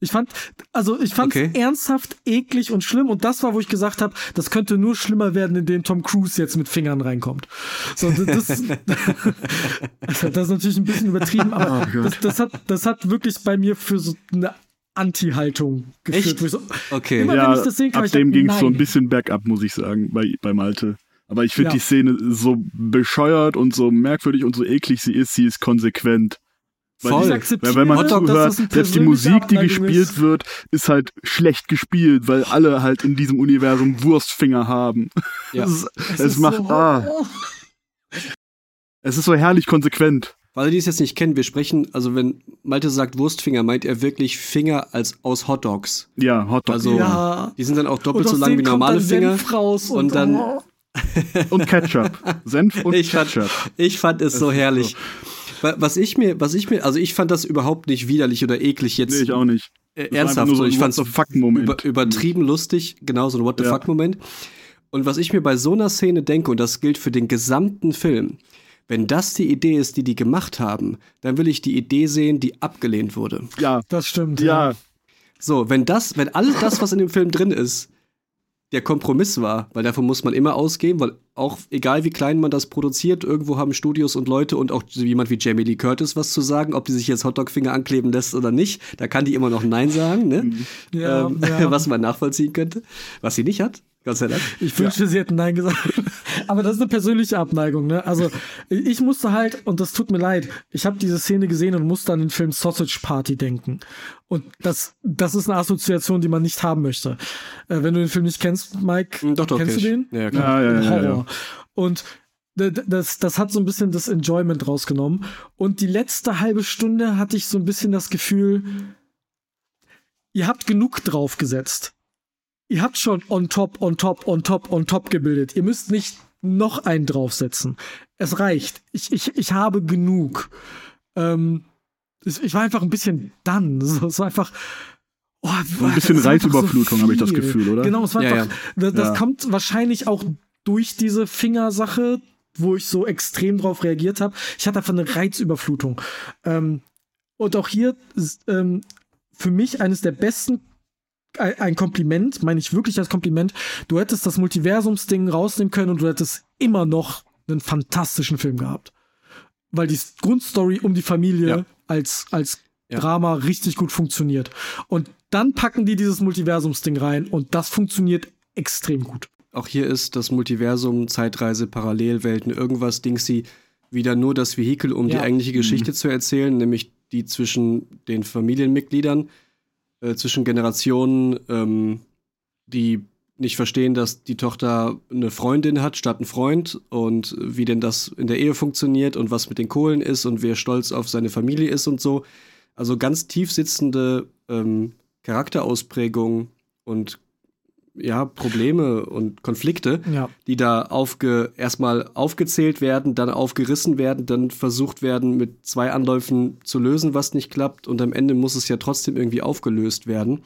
Ich fand, also ich fand's Okay. ernsthaft eklig und schlimm und das war, wo ich gesagt habe, das könnte nur schlimmer werden, indem Tom Cruise jetzt mit Fingern reinkommt. So, das, das, das ist natürlich ein bisschen übertrieben, aber Oh das, das, hat, das hat wirklich bei mir für so eine Anti-Haltung geführt. So, okay. Immer- ja, wenn ich das sehen kann, ab ich dem ging es so ein bisschen bergab, muss ich sagen, bei, bei Malte. Aber ich finde Ja. die Szene so bescheuert und so merkwürdig und so eklig sie ist, sie ist konsequent. Weil Voll. Weil wenn man dass zuhört, selbst die Musik, die gespielt ist. wird, ist halt schlecht gespielt, weil alle halt in diesem Universum Wurstfinger haben. Ja. Es, ist, Es es ist macht, so, ah, es ist so herrlich konsequent. Weil die es jetzt nicht kennen, wir sprechen, also wenn Malte sagt Wurstfinger, meint er wirklich Finger als aus Hotdogs. Ja, Hotdog. Also- ja. Die sind dann auch doppelt so lang wie kommt normale Finger. Senf raus und, und dann- oh. Und Ketchup. Senf und Ich fand, Ketchup. ich fand es so ist herrlich. Wa- Was ich mir, was ich mir, also ich fand das überhaupt nicht widerlich oder eklig jetzt. Nee, ich auch nicht. äh, ernsthaft, so so, ich the fuck-Moment. über, übertrieben lustig, genau so ein What the Ja. fuck Moment. Und was ich mir bei so einer Szene denke, und das gilt für den gesamten Film, wenn das die Idee ist, die die gemacht haben, dann will ich die Idee sehen, die abgelehnt wurde. Ja, Das stimmt. ja. So, wenn das, wenn alles das, was in dem Film drin ist, der Kompromiss war, weil davon muss man immer ausgehen, weil auch egal wie klein man das produziert, irgendwo haben Studios und Leute und auch jemand wie Jamie Lee Curtis was zu sagen, ob die sich jetzt Hotdog-Finger ankleben lässt oder nicht, da kann die immer noch Nein sagen, ne? Ja, ähm, ja. was man nachvollziehen könnte, was sie nicht hat, Gott sei Dank. Ich wünschte, sie hätten Nein gesagt. Aber das ist eine persönliche Abneigung, ne? Also, ich musste halt, und das tut mir leid, ich habe diese Szene gesehen und musste an den Film Sausage Party denken. Und das, das ist eine Assoziation, die man nicht haben möchte. Äh, wenn du den Film nicht kennst, Mike, Hm, Doch, doch, kennst du kenn ich. den? Ja, klar. Ja, ja, ja, ja, Horror. Und das, das hat so ein bisschen das Enjoyment rausgenommen. Und die letzte halbe Stunde hatte ich so ein bisschen das Gefühl, ihr habt genug draufgesetzt. Ihr habt schon on top, on top, on top, on top gebildet. Ihr müsst nicht noch einen draufsetzen. Es reicht. Ich, ich, ich habe genug. Ähm, ich, war einfach ein bisschen dann. So, es war einfach. Oh, So ein bisschen einfach so Reizüberflutung, habe ich das. Gefühl, oder? Genau, es war Ja, einfach. Das, das Ja. kommt wahrscheinlich auch durch diese Fingersache, wo ich so extrem drauf reagiert habe. Ich hatte einfach eine Reizüberflutung. Ähm, und auch hier ähm, für mich eines der besten ein Kompliment, meine ich wirklich als Kompliment. Du hättest das Multiversumsding rausnehmen können und du hättest immer noch einen fantastischen Film gehabt. Weil die Grundstory um die Familie Ja. als, als Ja. Drama richtig gut funktioniert. Und dann packen die dieses Multiversumsding rein und das funktioniert extrem gut. Auch hier ist das Multiversum, Zeitreise, Parallelwelten, irgendwas Dingsy wieder nur das Vehikel, um die Ja. eigentliche Geschichte zu erzählen, nämlich die zwischen den Familienmitgliedern, äh, zwischen Generationen, ähm, die nicht verstehen, dass die Tochter eine Freundin hat statt einen Freund und wie denn das in der Ehe funktioniert und was mit den Kohlen ist und wer stolz auf seine Familie ist und so. Also ganz tief sitzende ähm, Charakterausprägungen und ja, Probleme und Konflikte, Ja. die da aufge erstmal aufgezählt werden, dann aufgerissen werden, dann versucht werden, mit zwei Anläufen zu lösen, was nicht klappt, und am Ende muss es ja trotzdem irgendwie aufgelöst werden.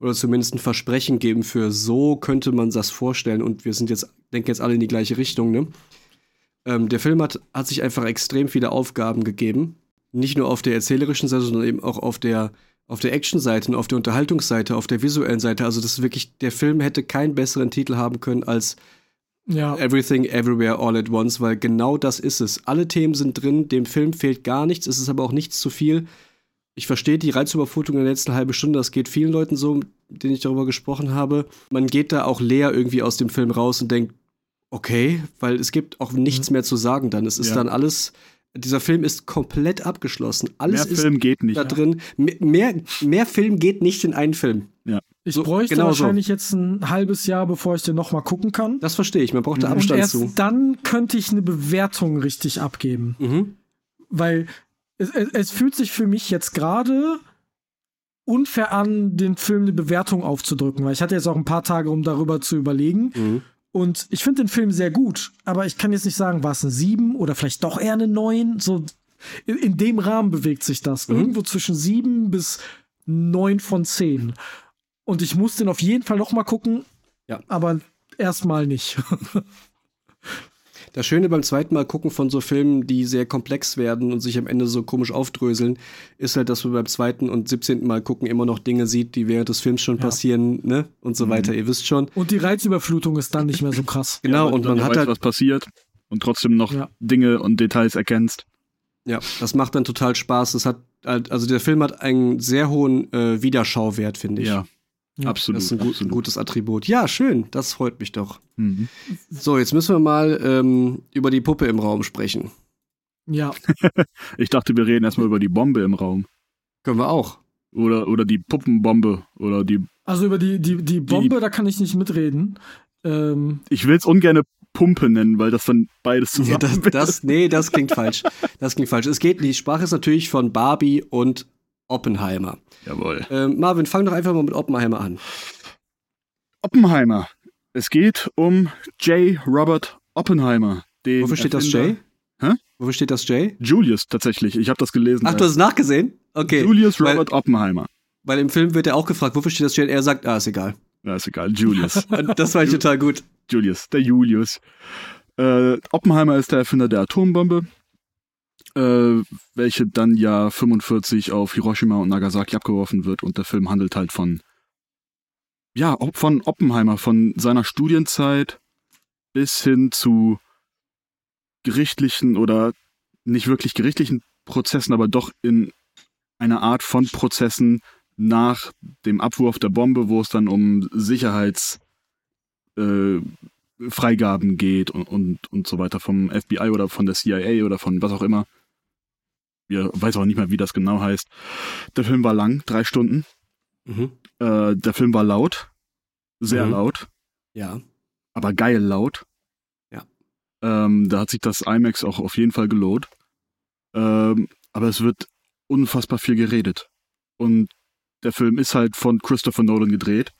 Oder zumindest ein Versprechen geben für so könnte man das vorstellen. Und wir sind jetzt, denken jetzt alle in die gleiche Richtung, ne? Ähm, der Film hat, hat sich einfach extrem viele Aufgaben gegeben. Nicht nur auf der erzählerischen Seite, sondern eben auch auf der, auf der Action-Seite und auf der Unterhaltungsseite, auf der visuellen Seite. Also das ist wirklich, der Film hätte keinen besseren Titel haben können als Ja. Everything Everywhere All at Once, weil genau das ist es. Alle Themen sind drin, dem Film fehlt gar nichts, es ist aber auch nichts zu viel. Ich verstehe die Reizüberflutung in der letzten halben Stunde, das geht vielen Leuten so, denen ich darüber gesprochen habe. Man geht da auch leer irgendwie aus dem Film raus und denkt, okay, weil es gibt auch nichts mehr zu sagen dann. Es ist Ja. dann alles, dieser Film ist komplett abgeschlossen. Alles Mehr ist Film geht nicht. da drin. Me- Mehr, mehr Film geht nicht in einen Film. Ich So, bräuchte genau so. wahrscheinlich jetzt ein halbes Jahr, bevor ich den noch mal gucken kann. Das verstehe ich. Man braucht da Und Abstand erst zu. dann könnte ich eine Bewertung richtig abgeben. Mhm. Weil es, es, es fühlt sich für mich jetzt gerade unfair an, den Film eine Bewertung aufzudrücken. Weil ich hatte jetzt auch ein paar Tage, um darüber zu überlegen. Mhm. Und ich finde den Film sehr gut, aber ich kann jetzt nicht sagen, war es eine 7 oder vielleicht doch eher eine 9. So in, in dem Rahmen bewegt sich das. Mhm. Irgendwo zwischen 7 bis 9 von 10. Und ich muss den auf jeden Fall noch mal gucken, Ja. aber erstmal nicht. Das Schöne beim zweiten Mal gucken von so Filmen, die sehr komplex werden und sich am Ende so komisch aufdröseln, ist halt, dass man beim zweiten und 17. Mal gucken immer noch Dinge sieht, die während des Films schon passieren, ne? Und so weiter. Ihr wisst schon. Und die Reizüberflutung ist dann nicht mehr so krass. Genau, Ja, und man hat weißt, halt, was passiert und trotzdem noch Ja. Dinge und Details erkennst. ja, das macht dann total Spaß. Das hat halt, also der Film hat einen sehr hohen äh, Wiederschauwert, finde ich. Ja, Ja, absolut. Das ist ein, gut, gutes Attribut. Ja, schön. Das freut mich doch. Mhm. So, jetzt müssen wir mal ähm, über die Puppe im Raum sprechen. Ja, Ich dachte, wir reden erstmal über die Bombe im Raum. Können wir auch. Oder, oder die Puppenbombe. Oder die. also über die, die, die Bombe, da kann ich nicht mitreden. Ähm, Ich will es ungern Pumpe nennen, weil das dann beides zusammen Ja, das, das, nee, das klingt falsch. Das klingt falsch. Es geht, die Sprache ist natürlich von Barbie und Oppenheimer. Jawohl. Ähm, Marvin, fang doch einfach mal mit Oppenheimer an. Oppenheimer. Es geht um J. Robert Oppenheimer. Den Wofür steht das Erfinder- J? Hä? Wofür steht das J? Julius tatsächlich. Ich habe das gelesen. Ach, du hast es nachgesehen? Okay. Julius weil- Robert Oppenheimer. Weil im Film wird er auch gefragt, wofür steht das J? Und er sagt, ah, ist egal. Ja, ist egal. Julius. Und das fand ich total gut. Julius, der Julius. Äh, Oppenheimer ist der Erfinder der Atombombe, äh, welche dann ja 45 auf Hiroshima und Nagasaki abgeworfen wird und der Film handelt halt von, ja, von Oppenheimer, von seiner Studienzeit bis hin zu gerichtlichen oder nicht wirklich gerichtlichen Prozessen, aber doch in einer Art von Prozessen nach dem Abwurf der Bombe, wo es dann um Sicherheits äh, Freigaben geht und, und, und so weiter vom FBI oder von der CIA oder von was auch immer. Ich weiß auch nicht mehr, wie das genau heißt. Der Film war lang, drei Stunden. Mhm. Äh, der Film war laut, sehr Mhm. laut, Ja. aber geil laut. Ja. Ähm, da hat sich das IMAX auch auf jeden Fall gelohnt. Ähm, aber es wird unfassbar viel geredet. Und der Film ist halt von Christopher Nolan gedreht.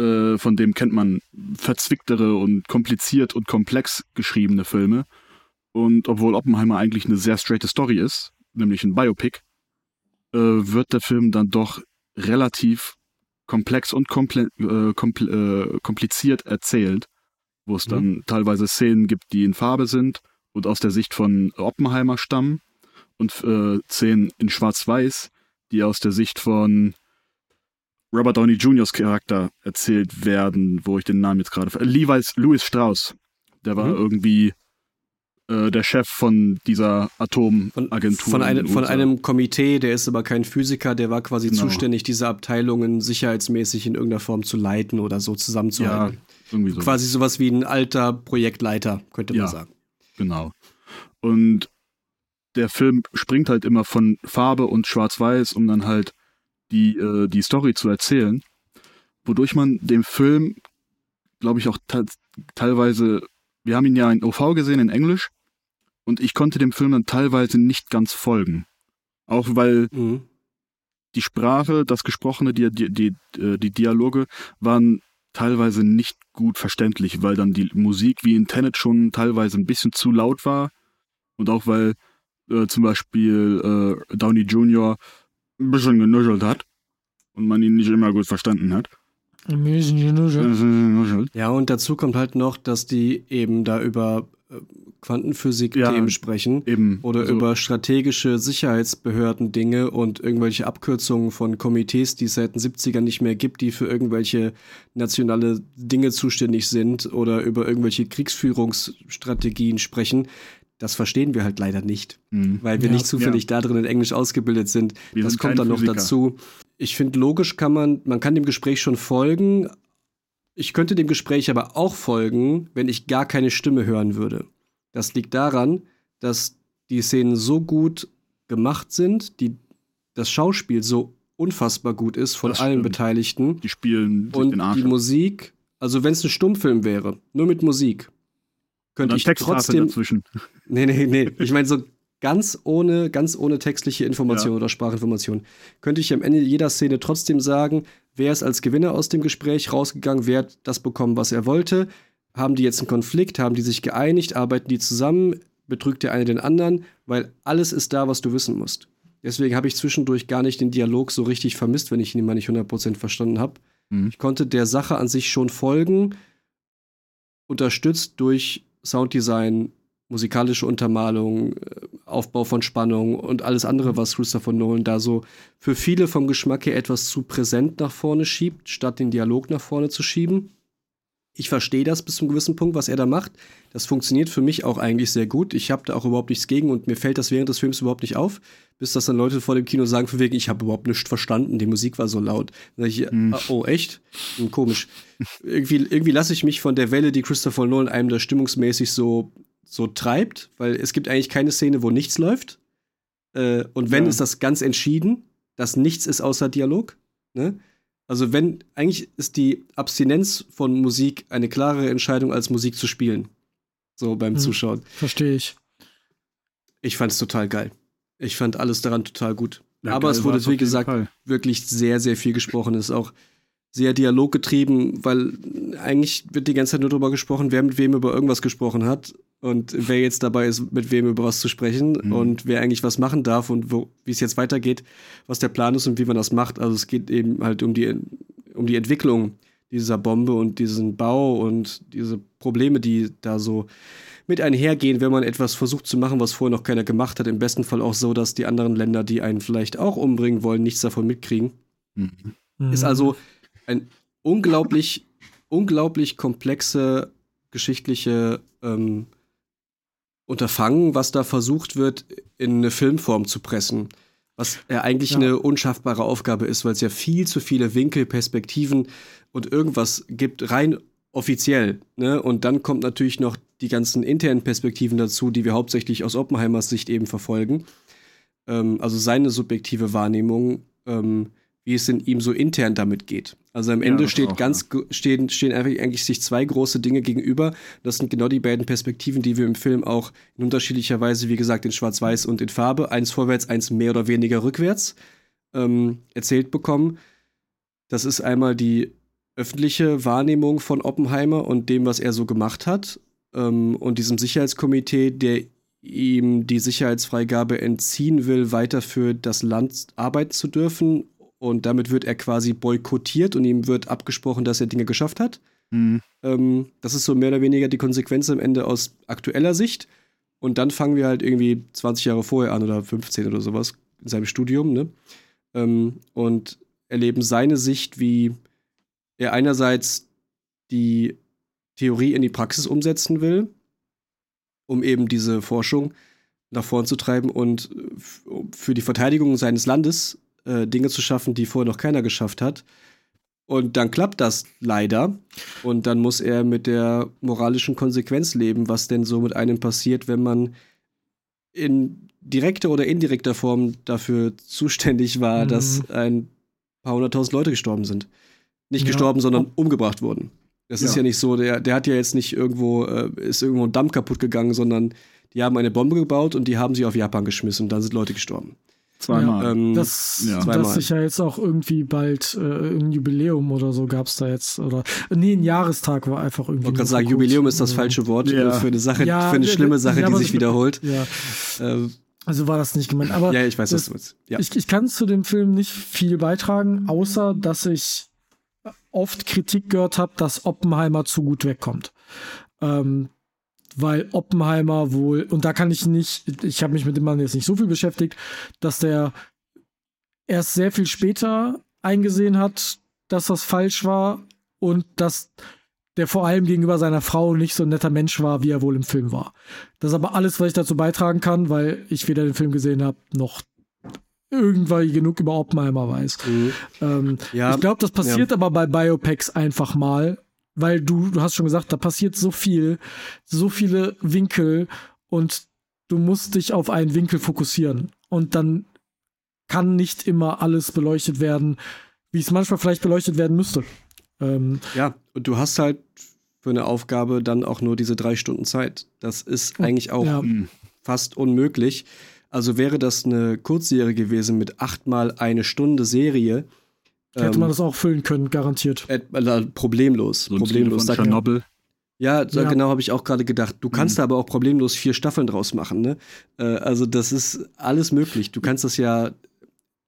Äh, von dem kennt man verzwicktere und kompliziert und komplex geschriebene Filme. Und obwohl Oppenheimer eigentlich eine sehr straighte Story ist, nämlich ein Biopic, äh, wird der Film dann doch relativ komplex und komple äh, kompl äh, kompliziert erzählt, wo es Mhm. dann teilweise Szenen gibt, die in Farbe sind und aus der Sicht von Oppenheimer stammen und äh, Szenen in Schwarz-Weiß, die aus der Sicht von Robert Downey Jr.'s Charakter erzählt werden, wo ich den Namen jetzt gerade ver- Levi's Louis Strauss, der war Mhm. irgendwie äh, der Chef von dieser Von, Atomagentur. von, in einem, den von einem Komitee, der ist aber kein Physiker, der war quasi Genau. zuständig, diese Abteilungen sicherheitsmäßig in irgendeiner Form zu leiten oder so ja, zusammenzuhalten. irgendwie so. Quasi sowas wie ein alter Projektleiter, könnte man Ja. sagen. Genau. Und der Film springt halt immer von Farbe und Schwarz-Weiß, um dann halt die, äh, die Story zu erzählen, wodurch man dem Film, glaube ich, auch te teilweise, wir haben ihn ja in OV gesehen, in Englisch, und ich konnte dem Film dann teilweise nicht ganz folgen. Auch weil Mhm. die Sprache, das Gesprochene, die, die, die, äh, die Dialoge waren teilweise nicht gut verständlich, weil dann die Musik wie in Tenet schon teilweise ein bisschen zu laut war und auch weil äh, zum Beispiel äh, Downey Jr. ein bisschen genuschelt hat und man ihn nicht immer gut verstanden hat. Genuschelt. Ja, und dazu kommt halt noch, dass die eben da über äh, Quantenphysik-Themen Ja, sprechen Eben. oder also, über strategische Sicherheitsbehörden-Dinge und irgendwelche Abkürzungen von Komitees, die es seit den 70ern nicht mehr gibt, die für irgendwelche nationale Dinge zuständig sind oder über irgendwelche Kriegsführungsstrategien sprechen. Das verstehen wir halt leider nicht, mh. weil wir Ja, nicht zufällig da drin in Englisch ausgebildet sind. Wir das sind kommt dann noch Physiker. dazu. Ich finde, logisch kann man, man kann dem Gespräch schon folgen, ich könnte dem Gespräch aber auch folgen, wenn ich gar keine Stimme hören würde. Das liegt daran, dass die Szenen so gut gemacht sind, die, das Schauspiel so unfassbar gut ist von Das allen stimmt. Beteiligten. Die spielen Und die. Musik, also wenn es ein Stummfilm wäre, nur mit Musik, könnte ich trotzdem. dazwischen. Nee, nee, nee. Ich meine, so ganz ohne, ganz ohne textliche Information Ja. oder Sprachinformation könnte ich am Ende jeder Szene trotzdem sagen, wer ist als Gewinner aus dem Gespräch rausgegangen, wer hat das bekommen, was er wollte. Haben die jetzt einen Konflikt, haben die sich geeinigt, arbeiten die zusammen, betrügt der eine den anderen, weil alles ist da, was du wissen musst. Deswegen habe ich zwischendurch gar nicht den Dialog so richtig vermisst, wenn ich ihn mal nicht 100% verstanden habe. Mhm. Ich konnte der Sache an sich schon folgen, unterstützt durch Sounddesign, musikalische Untermalung, äh, Aufbau von Spannung und alles andere, was Christopher Nolan da so für viele vom Geschmack her etwas zu präsent nach vorne schiebt, statt den Dialog nach vorne zu schieben. Ich verstehe das bis zu einem gewissen Punkt, was er da macht. Das funktioniert für mich auch eigentlich sehr gut. Ich habe da auch überhaupt nichts gegen und mir fällt das während des Films überhaupt nicht auf, bis das dann Leute vor dem Kino sagen, von wegen, ich habe überhaupt nichts verstanden, die Musik war so laut. Ich, Hm. ah, oh, echt? Hm, komisch. irgendwie irgendwie lasse ich mich von der Welle, die Christopher Nolan einem da stimmungsmäßig so, so treibt, weil es gibt eigentlich keine Szene, wo nichts läuft. Äh, und wenn, Ja. ist das ganz entschieden, dass nichts ist außer Dialog. Ne? Also wenn, eigentlich ist die Abstinenz von Musik eine klarere Entscheidung, als Musik zu spielen. So beim Mhm. Zuschauen. Verstehe ich. Ich fand es total geil. Ich fand alles daran total gut. Ja, Aber es wurde, wie gesagt, Fall. wirklich sehr, sehr viel gesprochen. Es ist auch sehr dialoggetrieben, weil eigentlich wird die ganze Zeit nur darüber gesprochen, wer mit wem über irgendwas gesprochen hat und wer jetzt dabei ist, mit wem über was zu sprechen Mhm. und wer eigentlich was machen darf und wie es jetzt weitergeht, was der Plan ist und wie man das macht. Also es geht eben halt um die, um die Entwicklung dieser Bombe und diesen Bau und diese Probleme, die da so mit einhergehen, wenn man etwas versucht zu machen, was vorher noch keiner gemacht hat. Im besten Fall auch so, dass die anderen Länder, die einen vielleicht auch umbringen wollen, nichts davon mitkriegen. Mhm. Ist also ein unglaublich, unglaublich komplexe geschichtliche ähm, Unterfangen, was da versucht wird, in eine Filmform zu pressen. Was ja eigentlich Ja. eine unschaffbare Aufgabe ist, weil es ja viel zu viele Winkel, Perspektiven und irgendwas gibt, rein offiziell. Ne? Und dann kommt natürlich noch die ganzen internen Perspektiven dazu, die wir hauptsächlich aus Oppenheimers Sicht eben verfolgen. Ähm, also seine subjektive Wahrnehmung, ähm, wie es in ihm so intern damit geht. Also am Ja, Ende das steht auch, ganz, ge- stehen, stehen eigentlich sich zwei große Dinge gegenüber. Das sind genau die beiden Perspektiven, die wir im Film auch in unterschiedlicher Weise, wie gesagt, in Schwarz-Weiß und in Farbe, eins vorwärts, eins mehr oder weniger rückwärts, ähm, erzählt bekommen. Das ist einmal die öffentliche Wahrnehmung von Oppenheimer und dem, was er so gemacht hat, ähm, und diesem Sicherheitskomitee, der ihm die Sicherheitsfreigabe entziehen will, weiter für das Land arbeiten zu dürfen. Und damit wird er quasi boykottiert und ihm wird abgesprochen, dass er Dinge geschafft hat. Mhm. Ähm, das ist so mehr oder weniger die Konsequenz am Ende aus aktueller Sicht. Und dann fangen wir halt irgendwie 20 Jahre vorher an oder 15 oder sowas in seinem Studium, ne? Ähm, und erleben seine Sicht, wie er einerseits die Theorie in die Praxis umsetzen will, um eben diese Forschung nach vorn zu treiben und für die Verteidigung seines Landes äh, Dinge zu schaffen, die vorher noch keiner geschafft hat. Und dann klappt das leider. Und dann muss er mit der moralischen Konsequenz leben, was denn so mit einem passiert, wenn man in direkter oder indirekter Form dafür zuständig war, Mhm. dass ein paar hunderttausend Leute gestorben sind. Nicht Ja. gestorben, sondern umgebracht wurden. Das ist Ja. ja nicht so, der, der hat ja jetzt nicht irgendwo, äh, ist irgendwo ein Damm kaputt gegangen, sondern die haben eine Bombe gebaut und die haben sie auf Japan geschmissen und dann sind Leute gestorben. Zweimal. Ja, Ähm, das, ja. das Zweimal. sich ja jetzt auch irgendwie bald äh, ein Jubiläum oder so gab es da jetzt. Oder nee, ein Jahrestag war einfach irgendwie. Ich wollte gerade sagen. Jubiläum ist das Also, falsche Wort Ja. äh, für eine Sache, Ja, für eine äh, schlimme äh, Sache, ja, die sich wiederholt. Ja, Ähm, also war das nicht gemeint. Aber ja, ich weiß, was das- du meinst. Ja. Ich, ich kann zu dem Film nicht viel beitragen, außer dass ich oft Kritik gehört habe, dass Oppenheimer zu gut wegkommt. Ähm, weil Oppenheimer wohl, und da kann ich nicht, ich habe mich mit dem Mann jetzt nicht so viel beschäftigt, dass der erst sehr viel später eingesehen hat, dass das falsch war und dass der vor allem gegenüber seiner Frau nicht so ein netter Mensch war, wie er wohl im Film war. Das ist aber alles, was ich dazu beitragen kann, weil ich weder den Film gesehen habe, noch irgendwann genug über Oppenheimer weiß. Mhm. Ähm, Ja, ich glaube, das passiert aber bei Biopics einfach mal, weil du, du hast schon gesagt, da passiert so viel, so viele Winkel und du musst dich auf einen Winkel fokussieren. Und dann kann nicht immer alles beleuchtet werden, wie es manchmal vielleicht beleuchtet werden müsste. Ähm, ja, und du hast halt für eine Aufgabe dann auch nur diese drei Stunden Zeit. Das ist eigentlich auch ja. fast unmöglich. Also wäre das eine Kurzserie gewesen mit achtmal eine Stunde Serie. Hätte ähm, man das auch füllen können, garantiert. Äh, problemlos. So problemlos. Von Tschernobyl. Ja, ja, genau habe ich auch gerade gedacht. Du kannst mhm. da aber auch problemlos vier Staffeln draus machen. Ne? Äh, also das ist alles möglich. Du kannst das ja,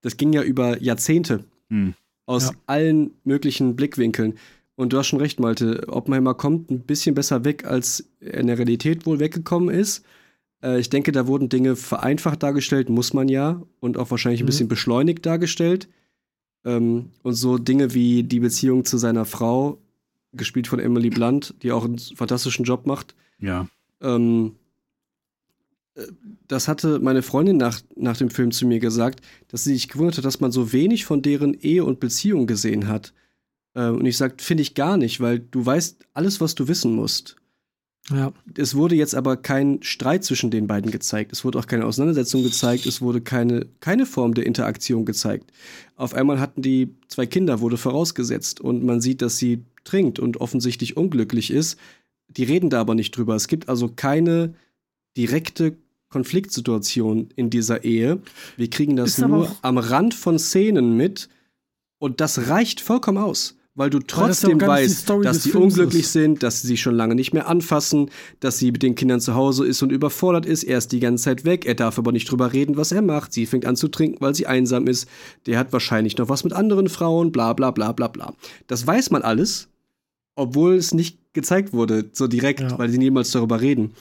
das ging ja über Jahrzehnte mhm. aus ja. allen möglichen Blickwinkeln. Und du hast schon recht, Malte. Oppenheimer kommt ein bisschen besser weg, als er in der Realität wohl weggekommen ist. Äh, ich denke, da wurden Dinge vereinfacht dargestellt, muss man ja, und auch wahrscheinlich ein mhm. bisschen beschleunigt dargestellt. Ähm, und so Dinge wie die Beziehung zu seiner Frau, gespielt von Emily Blunt, die auch einen fantastischen Job macht. Ja. Ähm, äh, das hatte meine Freundin nach, nach dem Film zu mir gesagt, dass sie sich gewundert hat, dass man so wenig von deren Ehe und Beziehung gesehen hat. Äh, und ich sagte, finde ich gar nicht, weil du weißt alles, was du wissen musst. Ja. Es wurde jetzt aber kein Streit zwischen den beiden gezeigt. Es wurde auch keine Auseinandersetzung gezeigt. Es wurde keine, keine Form der Interaktion gezeigt. Auf einmal hatten die zwei Kinder, wurde vorausgesetzt. Und man sieht, dass sie trinkt und offensichtlich unglücklich ist. Die reden da aber nicht drüber. Es gibt also keine direkte Konfliktsituation in dieser Ehe. Wir kriegen das nur am Rand von Szenen mit. Und das reicht vollkommen aus weil du trotzdem weil weißt, die dass die unglücklich ist. sind, dass sie sich schon lange nicht mehr anfassen, dass sie mit den Kindern zu Hause ist und überfordert ist. Er ist die ganze Zeit weg, er darf aber nicht drüber reden, was er macht. Sie fängt an zu trinken, weil sie einsam ist. Der hat wahrscheinlich noch was mit anderen Frauen, bla bla bla bla bla. Das weiß man alles, obwohl es nicht gezeigt wurde, so direkt, ja. weil sie niemals darüber reden.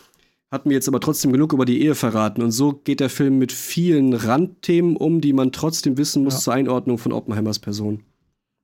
Hat mir jetzt aber trotzdem genug über die Ehe verraten. Und so geht der Film mit vielen Randthemen um, die man trotzdem wissen muss ja. zur Einordnung von Oppenheimers Person.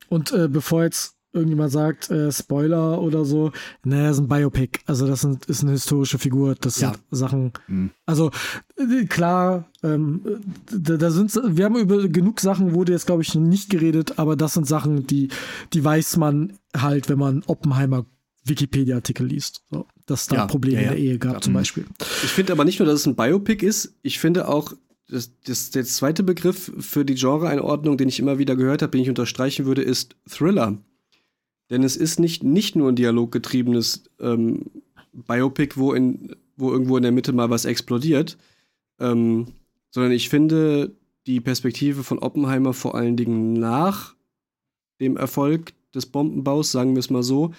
Und äh, bevor jetzt irgendjemand sagt, äh, Spoiler oder so, naja, das ist ein Biopic. Also das sind, ist eine historische Figur. Das ja. sind Sachen. Mhm. Also äh, klar, ähm, da, da, sind wir haben über genug Sachen wurde jetzt glaube ich nicht geredet, aber das sind Sachen, die die weiß man halt, wenn man Oppenheimer Wikipedia-Artikel liest. So, dass da ja, Probleme ja, in der Ehe gab zum Beispiel. Ich finde aber nicht nur, dass es ein Biopic ist. Ich finde auch das, das, der zweite Begriff für die Genre-Einordnung, den ich immer wieder gehört habe, den ich unterstreichen würde, ist Thriller. Denn es ist nicht, nicht nur ein dialoggetriebenes ähm, Biopic, wo, in, wo irgendwo in der Mitte mal was explodiert, ähm, sondern ich finde die Perspektive von Oppenheimer vor allen Dingen nach dem Erfolg des Bombenbaus, sagen wir es mal so,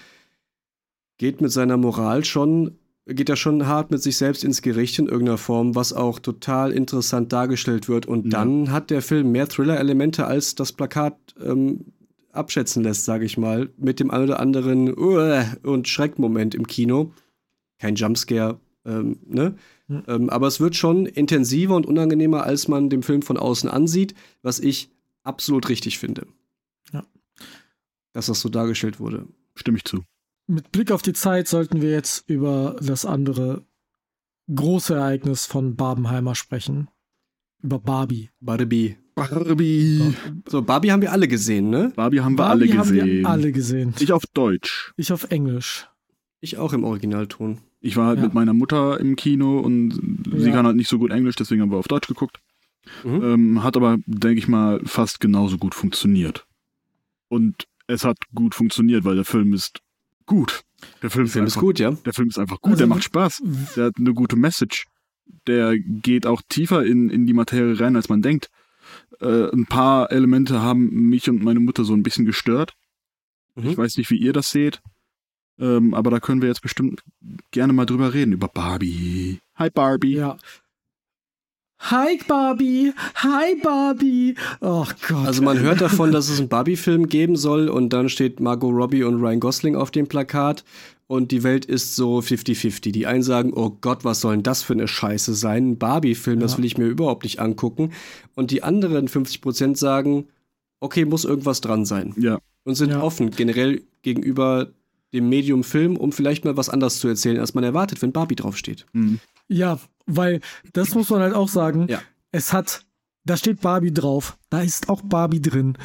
geht mit seiner Moral schon geht er schon hart mit sich selbst ins Gericht in irgendeiner Form, was auch total interessant dargestellt wird. Und ja. dann hat der Film mehr Thriller-Elemente, als das Plakat ähm, abschätzen lässt, sage ich mal, mit dem ein oder anderen uh, und Schreckmoment im Kino. Kein Jumpscare, ähm, ne? Ja. Ähm, aber es wird schon intensiver und unangenehmer, als man dem Film von außen ansieht, was ich absolut richtig finde. Ja. Dass das so dargestellt wurde. Stimme ich zu mit Blick auf die Zeit sollten wir jetzt über das andere große Ereignis von Barbenheimer sprechen. Über Barbie. Barbie. Barbie. So, Barbie haben wir alle gesehen, ne? Barbie haben wir Barbie alle haben gesehen. Wir alle gesehen. Ich auf Deutsch. Ich auf Englisch. Ich auch im Originalton. Ich war halt ja. mit meiner Mutter im Kino und ja. sie kann halt nicht so gut Englisch, deswegen haben wir auf Deutsch geguckt. Mhm. Ähm, hat aber, denke ich mal, fast genauso gut funktioniert. Und es hat gut funktioniert, weil der Film ist gut. Der Film, der Film ist, einfach, ist, gut, ja. Der Film ist einfach gut, also, der macht Spaß. Der hat eine gute Message. Der geht auch tiefer in, in die Materie rein, als man denkt. Äh, ein paar Elemente haben mich und meine Mutter so ein bisschen gestört. Mhm. Ich weiß nicht, wie ihr das seht. Ähm, aber da können wir jetzt bestimmt gerne mal drüber reden, über Barbie. Hi Barbie. Ja. Hi Barbie, hi Barbie. Oh Gott. Also man hört davon, dass es einen Barbie-Film geben soll und dann steht Margot Robbie und Ryan Gosling auf dem Plakat und die Welt ist so 50-50. Die einen sagen, oh Gott, was soll denn das für eine Scheiße sein? Ein Barbie-Film, ja. das will ich mir überhaupt nicht angucken. Und die anderen 50% sagen, okay, muss irgendwas dran sein. Ja. Und sind ja. offen generell gegenüber dem Medium Film, um vielleicht mal was anderes zu erzählen, als man erwartet, wenn Barbie draufsteht. Mhm. Ja, weil das muss man halt auch sagen. Ja. Es hat, da steht Barbie drauf, da ist auch Barbie drin.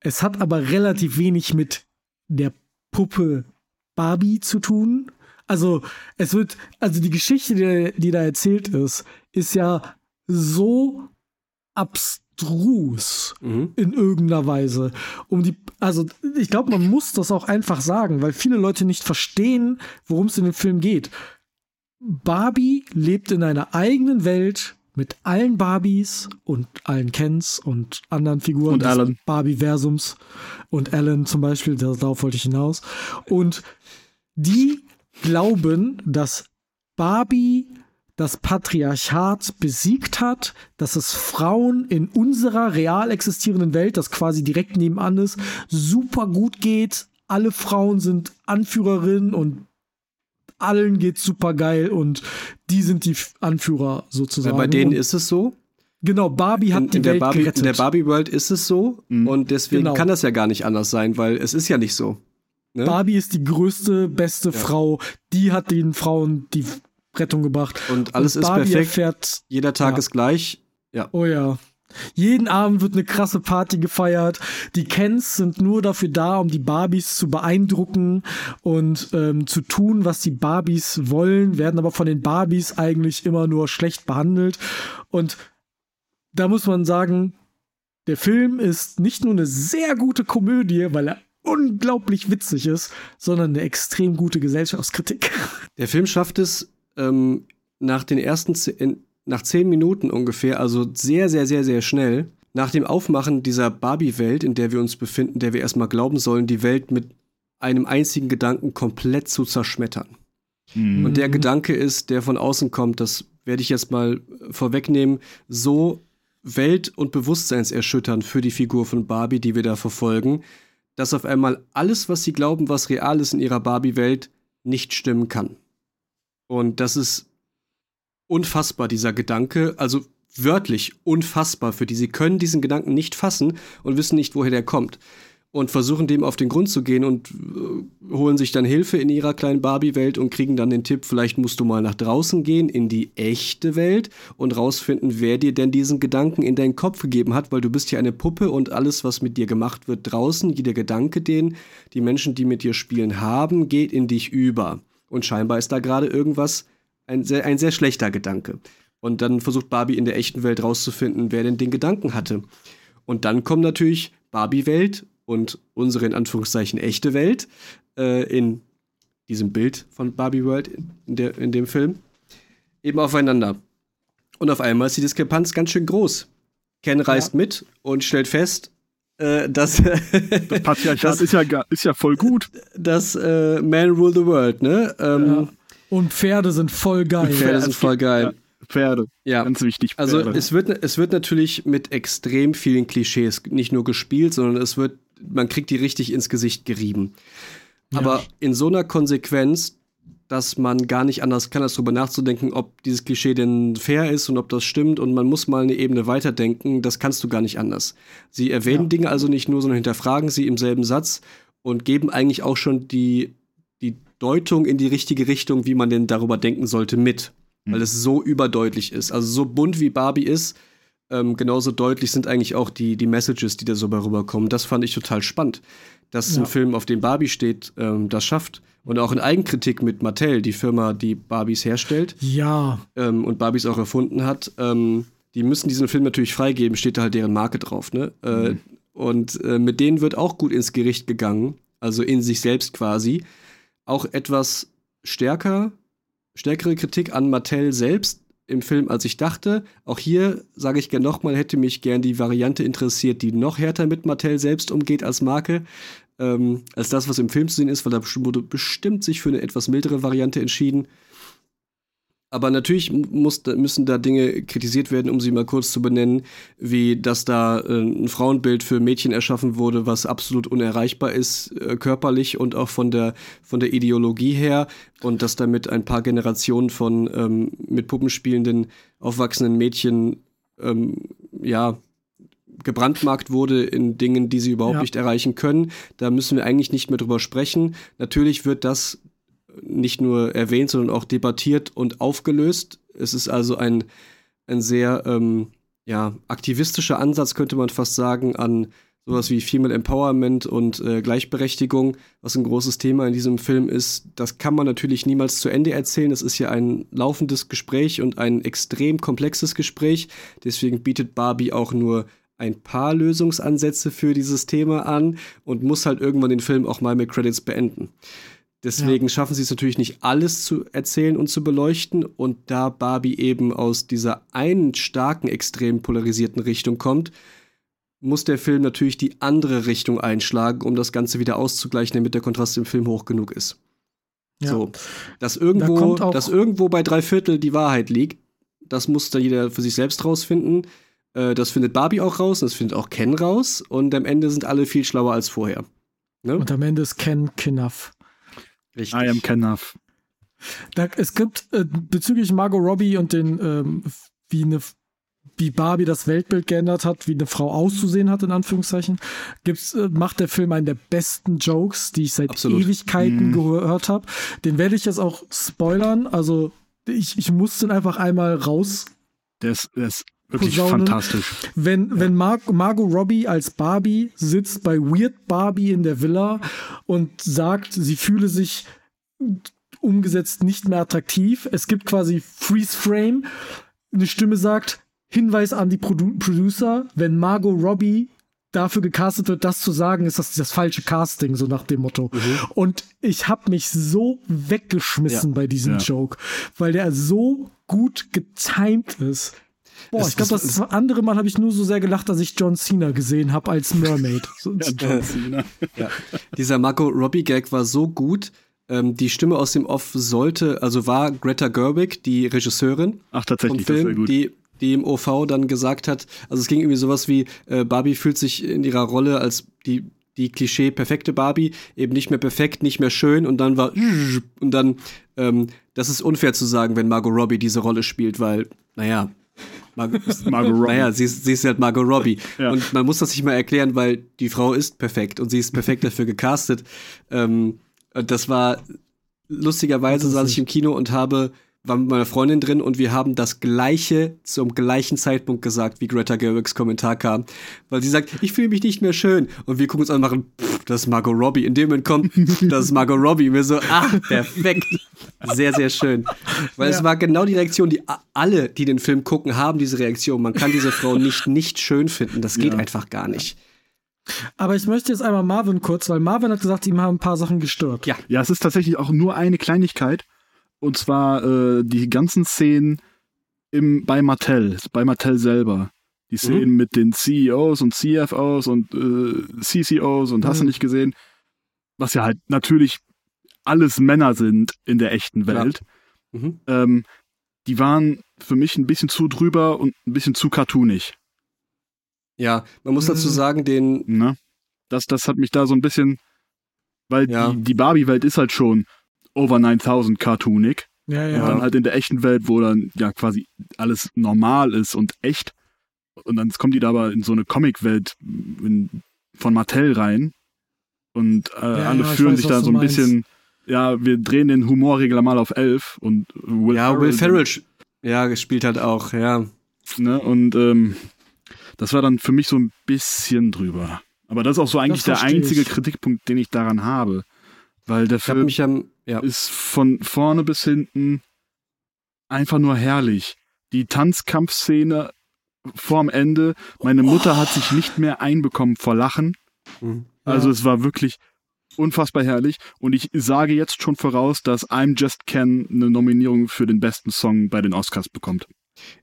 Es hat aber relativ wenig mit der Puppe Barbie zu tun. Also, es wird, also die Geschichte, die, die da erzählt ist, ist ja so abstrus mhm. in irgendeiner Weise. Um die, also ich glaube, man muss das auch einfach sagen, weil viele Leute nicht verstehen, worum es in dem Film geht. Barbie lebt in einer eigenen Welt mit allen Barbies und allen Kens und anderen Figuren und des Barbie-Versums und Alan zum Beispiel, darauf wollte ich hinaus. Und die glauben, dass Barbie das Patriarchat besiegt hat, dass es Frauen in unserer real existierenden Welt, das quasi direkt nebenan ist, super gut geht. Alle Frauen sind Anführerinnen und allen geht's super geil und die sind die Anführer sozusagen. Ja, bei denen ist es so. Genau, Barbie hat in, die in Welt Barbie, gerettet. In der Barbie World ist es so mhm. und deswegen genau. kann das ja gar nicht anders sein, weil es ist ja nicht so. Ne? Barbie ist die größte, beste ja. Frau. Die hat den Frauen die Rettung gebracht. Und alles und ist Barbie perfekt. Erfährt, Jeder Tag ja. ist gleich. Ja. Oh ja. Jeden Abend wird eine krasse Party gefeiert. Die Kens sind nur dafür da, um die Barbies zu beeindrucken und ähm, zu tun, was die Barbies wollen, werden aber von den Barbies eigentlich immer nur schlecht behandelt. Und da muss man sagen, der Film ist nicht nur eine sehr gute Komödie, weil er unglaublich witzig ist, sondern eine extrem gute Gesellschaftskritik. Der Film schafft es ähm, nach den ersten nach zehn Minuten ungefähr, also sehr, sehr, sehr, sehr schnell, nach dem Aufmachen dieser Barbie-Welt, in der wir uns befinden, der wir erstmal glauben sollen, die Welt mit einem einzigen Gedanken komplett zu zerschmettern. Mhm. Und der Gedanke ist, der von außen kommt, das werde ich jetzt mal vorwegnehmen, so welt- und bewusstseinserschütternd für die Figur von Barbie, die wir da verfolgen, dass auf einmal alles, was sie glauben, was real ist in ihrer Barbie-Welt, nicht stimmen kann. Und das ist unfassbar, dieser Gedanke. Also wörtlich unfassbar für die. Sie können diesen Gedanken nicht fassen und wissen nicht, woher der kommt. Und versuchen dem auf den Grund zu gehen und äh, holen sich dann Hilfe in ihrer kleinen Barbie-Welt und kriegen dann den Tipp, vielleicht musst du mal nach draußen gehen, in die echte Welt und rausfinden, wer dir denn diesen Gedanken in deinen Kopf gegeben hat, weil du bist ja eine Puppe und alles, was mit dir gemacht wird draußen, jeder Gedanke, den die Menschen, die mit dir spielen, haben, geht in dich über. Und scheinbar ist da gerade irgendwas, ein sehr, ein sehr schlechter Gedanke. Und dann versucht Barbie in der echten Welt rauszufinden, wer denn den Gedanken hatte. Und dann kommt natürlich Barbie-Welt und unsere in Anführungszeichen echte Welt äh, in diesem Bild von Barbie World in, der, in dem Film eben aufeinander. Und auf einmal ist die Diskrepanz ganz schön groß. Ken reist ja. mit und stellt fest, äh, dass das Patriarchat ist, ja, ist ja voll gut. Dass äh, Man rule the world, ne? Ähm, ja. Und Pferde sind voll geil. Pferde sind voll geil. Ja, Pferde. Ja. Ganz wichtig. Also Pferde. Also es wird, es wird natürlich mit extrem vielen Klischees nicht nur gespielt, sondern es wird, man kriegt die richtig ins Gesicht gerieben. Ja. Aber in so einer Konsequenz, dass man gar nicht anders kann, als darüber nachzudenken, ob dieses Klischee denn fair ist und ob das stimmt und man muss mal eine Ebene weiterdenken, das kannst du gar nicht anders. Sie erwähnen ja. Dinge also nicht nur, sondern hinterfragen sie im selben Satz und geben eigentlich auch schon die Deutung in die richtige Richtung, wie man denn darüber denken sollte, mit. Mhm. Weil es so überdeutlich ist. Also so bunt wie Barbie ist, ähm, genauso deutlich sind eigentlich auch die, die Messages, die da so rüberkommen. Das fand ich total spannend dass ja. ein Film, auf dem Barbie steht, ähm, das schafft. Und auch in Eigenkritik mit Mattel, die Firma, die Barbies herstellt. Ja. Ähm, und Barbies auch erfunden hat. Ähm, die müssen diesen Film natürlich freigeben, steht da halt deren Marke drauf. Ne? Äh, mhm. Und äh, mit denen wird auch gut ins Gericht gegangen, also in sich selbst quasi. Auch etwas stärker, stärkere Kritik an Mattel selbst im Film, als ich dachte. Auch hier sage ich gerne nochmal, hätte mich gern die Variante interessiert, die noch härter mit Mattel selbst umgeht als Marke ähm, als das, was im Film zu sehen ist, weil da wurde bestimmt sich für eine etwas mildere Variante entschieden. Aber natürlich muss, müssen da Dinge kritisiert werden, um sie mal kurz zu benennen, wie dass da äh, ein Frauenbild für Mädchen erschaffen wurde, was absolut unerreichbar ist, äh, körperlich und auch von der, von der Ideologie her. Und dass damit ein paar Generationen von ähm, mit Puppen spielenden, aufwachsenden Mädchen ähm, ja, gebrandmarkt wurde in Dingen, die sie überhaupt ja. nicht erreichen können. Da müssen wir eigentlich nicht mehr drüber sprechen. Natürlich wird das nicht nur erwähnt, sondern auch debattiert und aufgelöst. Es ist also ein, ein sehr ähm, ja, aktivistischer Ansatz, könnte man fast sagen, an sowas wie Female Empowerment und äh, Gleichberechtigung, was ein großes Thema in diesem Film ist, das kann man natürlich niemals zu Ende erzählen. Es ist ja ein laufendes Gespräch und ein extrem komplexes Gespräch. Deswegen bietet Barbie auch nur ein paar Lösungsansätze für dieses Thema an und muss halt irgendwann den Film auch mal mit Credits beenden. Deswegen ja. schaffen sie es natürlich nicht, alles zu erzählen und zu beleuchten. Und da Barbie eben aus dieser einen starken, extrem polarisierten Richtung kommt, muss der Film natürlich die andere Richtung einschlagen, um das Ganze wieder auszugleichen, damit der Kontrast im Film hoch genug ist. Ja. So, dass irgendwo, da dass irgendwo bei drei Viertel die Wahrheit liegt, das muss dann jeder für sich selbst rausfinden. Äh, das findet Barbie auch raus, das findet auch Ken raus und am Ende sind alle viel schlauer als vorher. Ne? Und am Ende ist Ken Knuff. Richtig. I am. Da, es gibt äh, bezüglich Margot Robbie und den, ähm, wie eine wie Barbie das Weltbild geändert hat, wie eine Frau auszusehen hat, in Anführungszeichen, gibt's, äh, macht der Film einen der besten Jokes, die ich seit Absolut. Ewigkeiten mhm. gehört habe. Den werde ich jetzt auch spoilern. Also ich, ich muss den einfach einmal raus. Der ist, der ist wirklich Posaunen. fantastisch. Wenn, ja. wenn Mar Margot Robbie als Barbie sitzt bei Weird Barbie in der Villa und sagt, sie fühle sich umgesetzt nicht mehr attraktiv. Es gibt quasi Freeze Frame. Eine Stimme sagt, Hinweis an die Produ Producer, wenn Margot Robbie dafür gecastet wird, das zu sagen, ist das das falsche Casting, so nach dem Motto. Mhm. Und ich habe mich so weggeschmissen ja. bei diesem ja. Joke, weil der so gut getimed ist. Boah, das, ich glaube, das, andere Mal habe ich nur so sehr gelacht, dass ich John Cena gesehen habe als Mermaid. ja, John Cena. ja. Dieser Margot Robbie Gag war so gut. Ähm, die Stimme aus dem Off sollte, also war Greta Gerwig, die Regisseurin Ach, tatsächlich, vom Film, die die im OV dann gesagt hat, also es ging irgendwie sowas wie, äh, Barbie fühlt sich in ihrer Rolle als die, die Klischee perfekte Barbie eben nicht mehr perfekt, nicht mehr schön und dann war und dann, ähm, das ist unfair zu sagen, wenn Margot Robbie diese Rolle spielt, weil, naja, Margot, Margot Robbie. Naja, sie ist, sie ist halt Margot Robbie. Ja. Und man muss das nicht mal erklären, weil die Frau ist perfekt und sie ist perfekt dafür gecastet. Ähm, das war lustigerweise saß ich im Kino und habe war mit meiner Freundin drin und wir haben das gleiche zum gleichen Zeitpunkt gesagt, wie Greta Gerwigs Kommentar kam. Weil sie sagt, ich fühle mich nicht mehr schön. Und wir gucken uns an und machen, pff, das ist Margot Robbie. In dem Moment kommt, das ist Margot Robbie. Und wir so, ach, perfekt. Sehr, sehr schön. Weil ja. es war genau die Reaktion, die alle, die den Film gucken, haben diese Reaktion. Man kann diese Frau nicht nicht schön finden. Das geht ja. einfach gar nicht. Aber ich möchte jetzt einmal Marvin kurz, weil Marvin hat gesagt, ihm haben ein paar Sachen gestört. Ja. Ja, es ist tatsächlich auch nur eine Kleinigkeit. Und zwar äh, die ganzen Szenen im, bei Mattel, bei Mattel selber. Die. Szenen mhm. mit den CEOs und CFOs und äh, CCOs und mhm. hast du mhm. nicht gesehen. Was ja halt natürlich alles Männer sind in der echten Welt. Mhm. Ähm, die waren für mich ein bisschen zu drüber und ein bisschen zu cartoonig. Ja, man muss dazu mhm. sagen, den. Ne? Das, das hat mich da so ein bisschen, weil ja. die, die Barbie-Welt ist halt schon over 9000 cartoonig. Ja, ja. Und dann halt in der echten Welt, wo dann ja quasi alles normal ist und echt. Und dann kommt die da aber in so eine Comic-Welt von Mattel rein. Und äh, ja, alle ja, fühlen weiß, sich da so ein bisschen, ja, wir drehen den Humorregler mal auf 11 und Will Ja, Ferrell Will Ferrell ja, spielt halt auch, ja. Ne, und ähm, das war dann für mich so ein bisschen drüber. Aber das ist auch so eigentlich der einzige ich. Kritikpunkt, den ich daran habe. Weil der Film mich am, ja. ist von vorne bis hinten einfach nur herrlich. Die Tanzkampfszene vorm Ende, meine Mutter oh. hat sich nicht mehr einbekommen vor Lachen. Mhm. Also es war wirklich unfassbar herrlich. Und ich sage jetzt schon voraus, dass I'm Just Ken eine Nominierung für den besten Song bei den Oscars bekommt.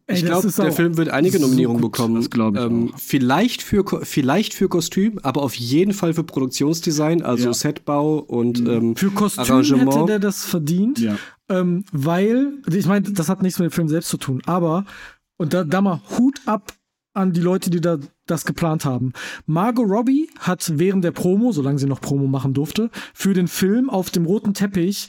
Ich glaube, der Film wird einige Nominierungen so bekommen. Das glaube ich. Ähm, vielleicht, für, vielleicht für Kostüm, aber auf jeden Fall für Produktionsdesign, also ja. Setbau und mhm. ähm, Für Kostüm Arrangement. hätte der das verdient, ja. ähm, weil, ich meine, das hat nichts mit dem Film selbst zu tun, aber, und da, da mal Hut ab an die Leute, die da das geplant haben. Margot Robbie hat während der Promo, solange sie noch Promo machen durfte, für den Film auf dem roten Teppich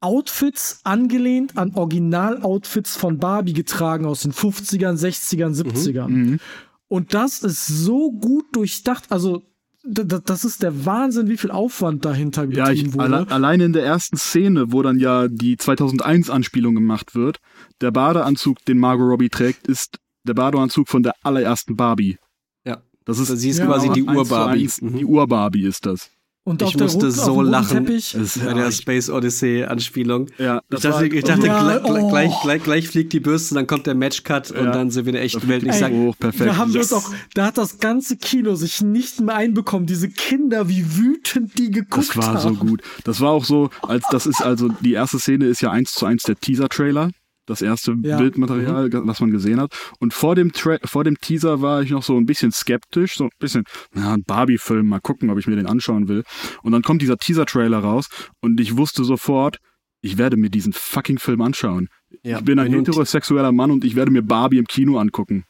Outfits angelehnt an Original-Outfits von Barbie getragen aus den 50ern, 60ern, 70ern. Mhm. Und das ist so gut durchdacht. Also, das ist der Wahnsinn, wie viel Aufwand dahinter ja, ich, wurde. Alle, alleine in der ersten Szene, wo dann ja die 2001-Anspielung gemacht wird, der Badeanzug, den Margot Robbie trägt, ist der Badeanzug von der allerersten Barbie. Ja. Das ist, Sie ist Ja, quasi die Urbarbie. eins Die Urbarbie ist das. Und Ich musste auf so lachen. Teppich, Das ist Bei der Space Odyssey Anspielung. ja, Ich dachte, war- ich dachte Ja, gleich, oh. gleich, gleich, gleich fliegt die Bürste, dann kommt der Matchcut und Ja. dann sind wir in der echten Welt. Ich Ey, sag, oh, perfekt. da haben wir Yes. uns auch, da hat das ganze Kino sich nicht mehr einbekommen. Diese Kinder, wie wütend die geguckt Das war so haben. gut. Das war auch so, als das ist also die erste Szene ist ja eins zu eins der Teaser-Trailer. Das erste Ja. Bildmaterial, was man gesehen hat. Und vor dem, Tra vor dem Teaser war ich noch so ein bisschen skeptisch, so ein bisschen, na, ein Barbie-Film, mal gucken, ob ich mir den anschauen will. Und dann kommt dieser Teaser-Trailer raus und ich wusste sofort, ich werde mir diesen fucking Film anschauen. ja, ich bin ein heterosexueller Mann und ich werde mir Barbie im Kino angucken.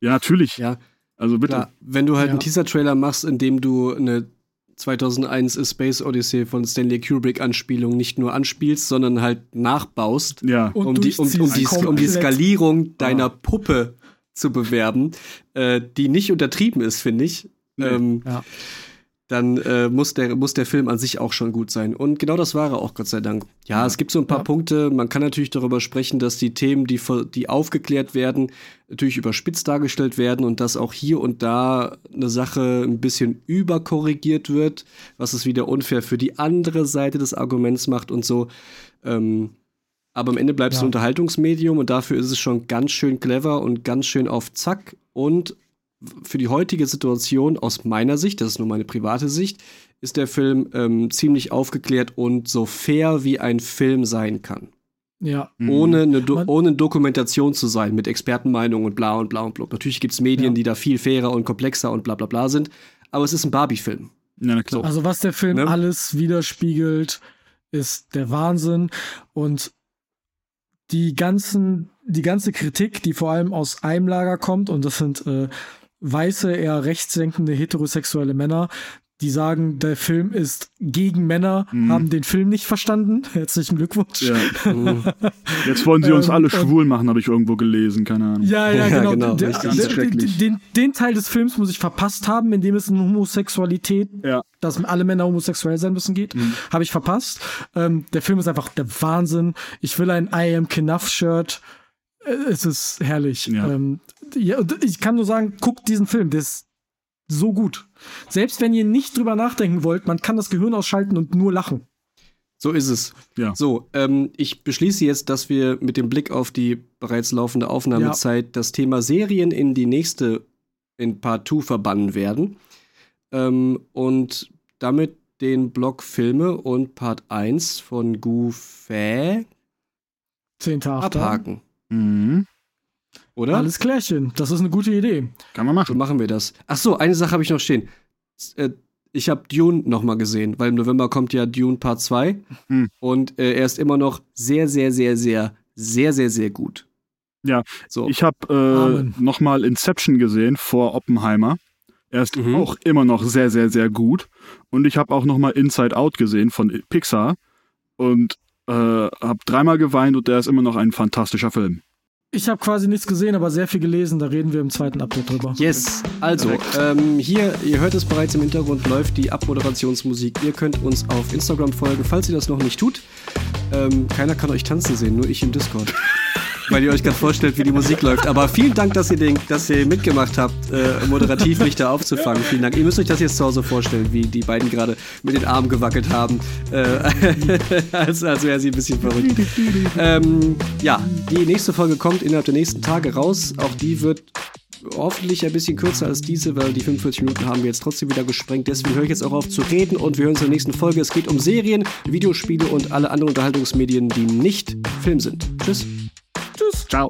Ja, natürlich. Ja, Also bitte. klar. Wenn du halt Ja. einen Teaser-Trailer machst, in dem du eine 2001 A Space Odyssey von Stanley Kubrick Anspielung nicht nur anspielst, sondern halt nachbaust, Ja. Und um, die, um, um, die, um die. Skalierung deiner Ah. Puppe zu bewerben, äh, die nicht untertrieben ist, finde ich. Nee. Ähm, Ja. Dann äh, muss, der, muss der Film an sich auch schon gut sein. Und genau das war er auch, Gott sei Dank. Ja, es gibt so ein paar Ja. Punkte. Man kann natürlich darüber sprechen, dass die Themen, die, die aufgeklärt werden, natürlich überspitzt dargestellt werden und dass auch hier und da eine Sache ein bisschen überkorrigiert wird, was es wieder unfair für die andere Seite des Arguments macht und so. Ähm, aber am Ende bleibt es Ja. ein Unterhaltungsmedium und dafür ist es schon ganz schön clever und ganz schön auf Zack. Und für die heutige Situation aus meiner Sicht, das ist nur meine private Sicht, ist der Film ähm, ziemlich aufgeklärt und so fair wie ein Film sein kann. Ja. Mhm. Ohne, eine Do Man- ohne Dokumentation zu sein mit Expertenmeinungen und bla und bla und bla. Natürlich gibt es Medien, Ja. die da viel fairer und komplexer und bla bla bla sind, aber es ist ein Barbie-Film. Ja, na klar. Also was der Film Ne? alles widerspiegelt, ist der Wahnsinn. Und die ganzen, die ganze Kritik, die vor allem aus einem Lager kommt, und das sind äh, weiße, eher rechtsdenkende heterosexuelle Männer, die sagen, der Film ist gegen Männer, Mhm. haben den Film nicht verstanden. Herzlichen Glückwunsch. Ja. Jetzt wollen sie uns Ähm, alle schwul machen, habe ich irgendwo gelesen, keine Ahnung. Ja, ja, Ja, genau. genau, der- schrecklich. Den, den Teil des Films muss ich verpasst haben, in dem es um Homosexualität, Ja. dass alle Männer homosexuell sein müssen, geht. Mhm. Habe ich verpasst. Ähm, der Film ist einfach der Wahnsinn. Ich will ein I Am Knuff Shirt. Äh, Es ist herrlich. Ja. Ähm, ja, ich kann nur sagen, guckt diesen Film. Der ist so gut. Selbst wenn ihr nicht drüber nachdenken wollt, man kann das Gehirn ausschalten und nur lachen. So ist es. Ja. So, ähm, ich beschließe jetzt, dass wir mit dem Blick auf die bereits laufende Aufnahmezeit das Thema Serien in die nächste, in Part 2 verbannen werden. Ähm, und damit den Block Filme und Part 1 von Goofy Zehnter, achter. abhaken. Mhm. Oder? Alles klärchen. Das ist eine gute Idee. Kann man So machen. machen wir das. Ach so, eine Sache habe ich noch stehen. Äh, Ich habe Dune noch mal gesehen, weil im November kommt ja Dune Part 2 Hm. und äh, er ist immer noch sehr, sehr, sehr, sehr, sehr, sehr, sehr gut. Ja, so. Ich habe äh, nochmal Inception gesehen vor Oppenheimer. Er ist Mhm. auch immer noch sehr, sehr, sehr gut. Und ich habe auch nochmal Inside Out gesehen von Pixar und äh, habe dreimal geweint und der ist immer noch ein fantastischer Film. Ich habe quasi nichts gesehen, aber sehr viel gelesen. Da reden wir im zweiten Update drüber. Yes, also ähm, hier, ihr hört es bereits im Hintergrund, läuft die Abmoderationsmusik. Ihr könnt uns auf Instagram folgen, falls ihr das noch nicht tut. Ähm, keiner kann euch tanzen sehen, nur ich im Discord. Weil ihr euch gerade vorstellt, wie die Musik läuft. Aber vielen Dank, dass ihr, den, dass ihr mitgemacht habt, äh, moderativ mich da aufzufangen. Vielen Dank. Ihr müsst euch das jetzt zu Hause vorstellen, wie die beiden gerade mit den Armen gewackelt haben. Äh, als als wäre sie ein bisschen verrückt. Ähm, ja, die nächste Folge kommt innerhalb der nächsten Tage raus. Auch die wird hoffentlich ein bisschen kürzer als diese, weil die 45 Minuten haben wir jetzt trotzdem wieder gesprengt. Deswegen höre ich jetzt auch auf zu reden und wir hören uns in der nächsten Folge. Es geht um Serien, Videospiele und alle anderen Unterhaltungsmedien, die nicht Film sind. Tschüss. Tschüss. Ciao.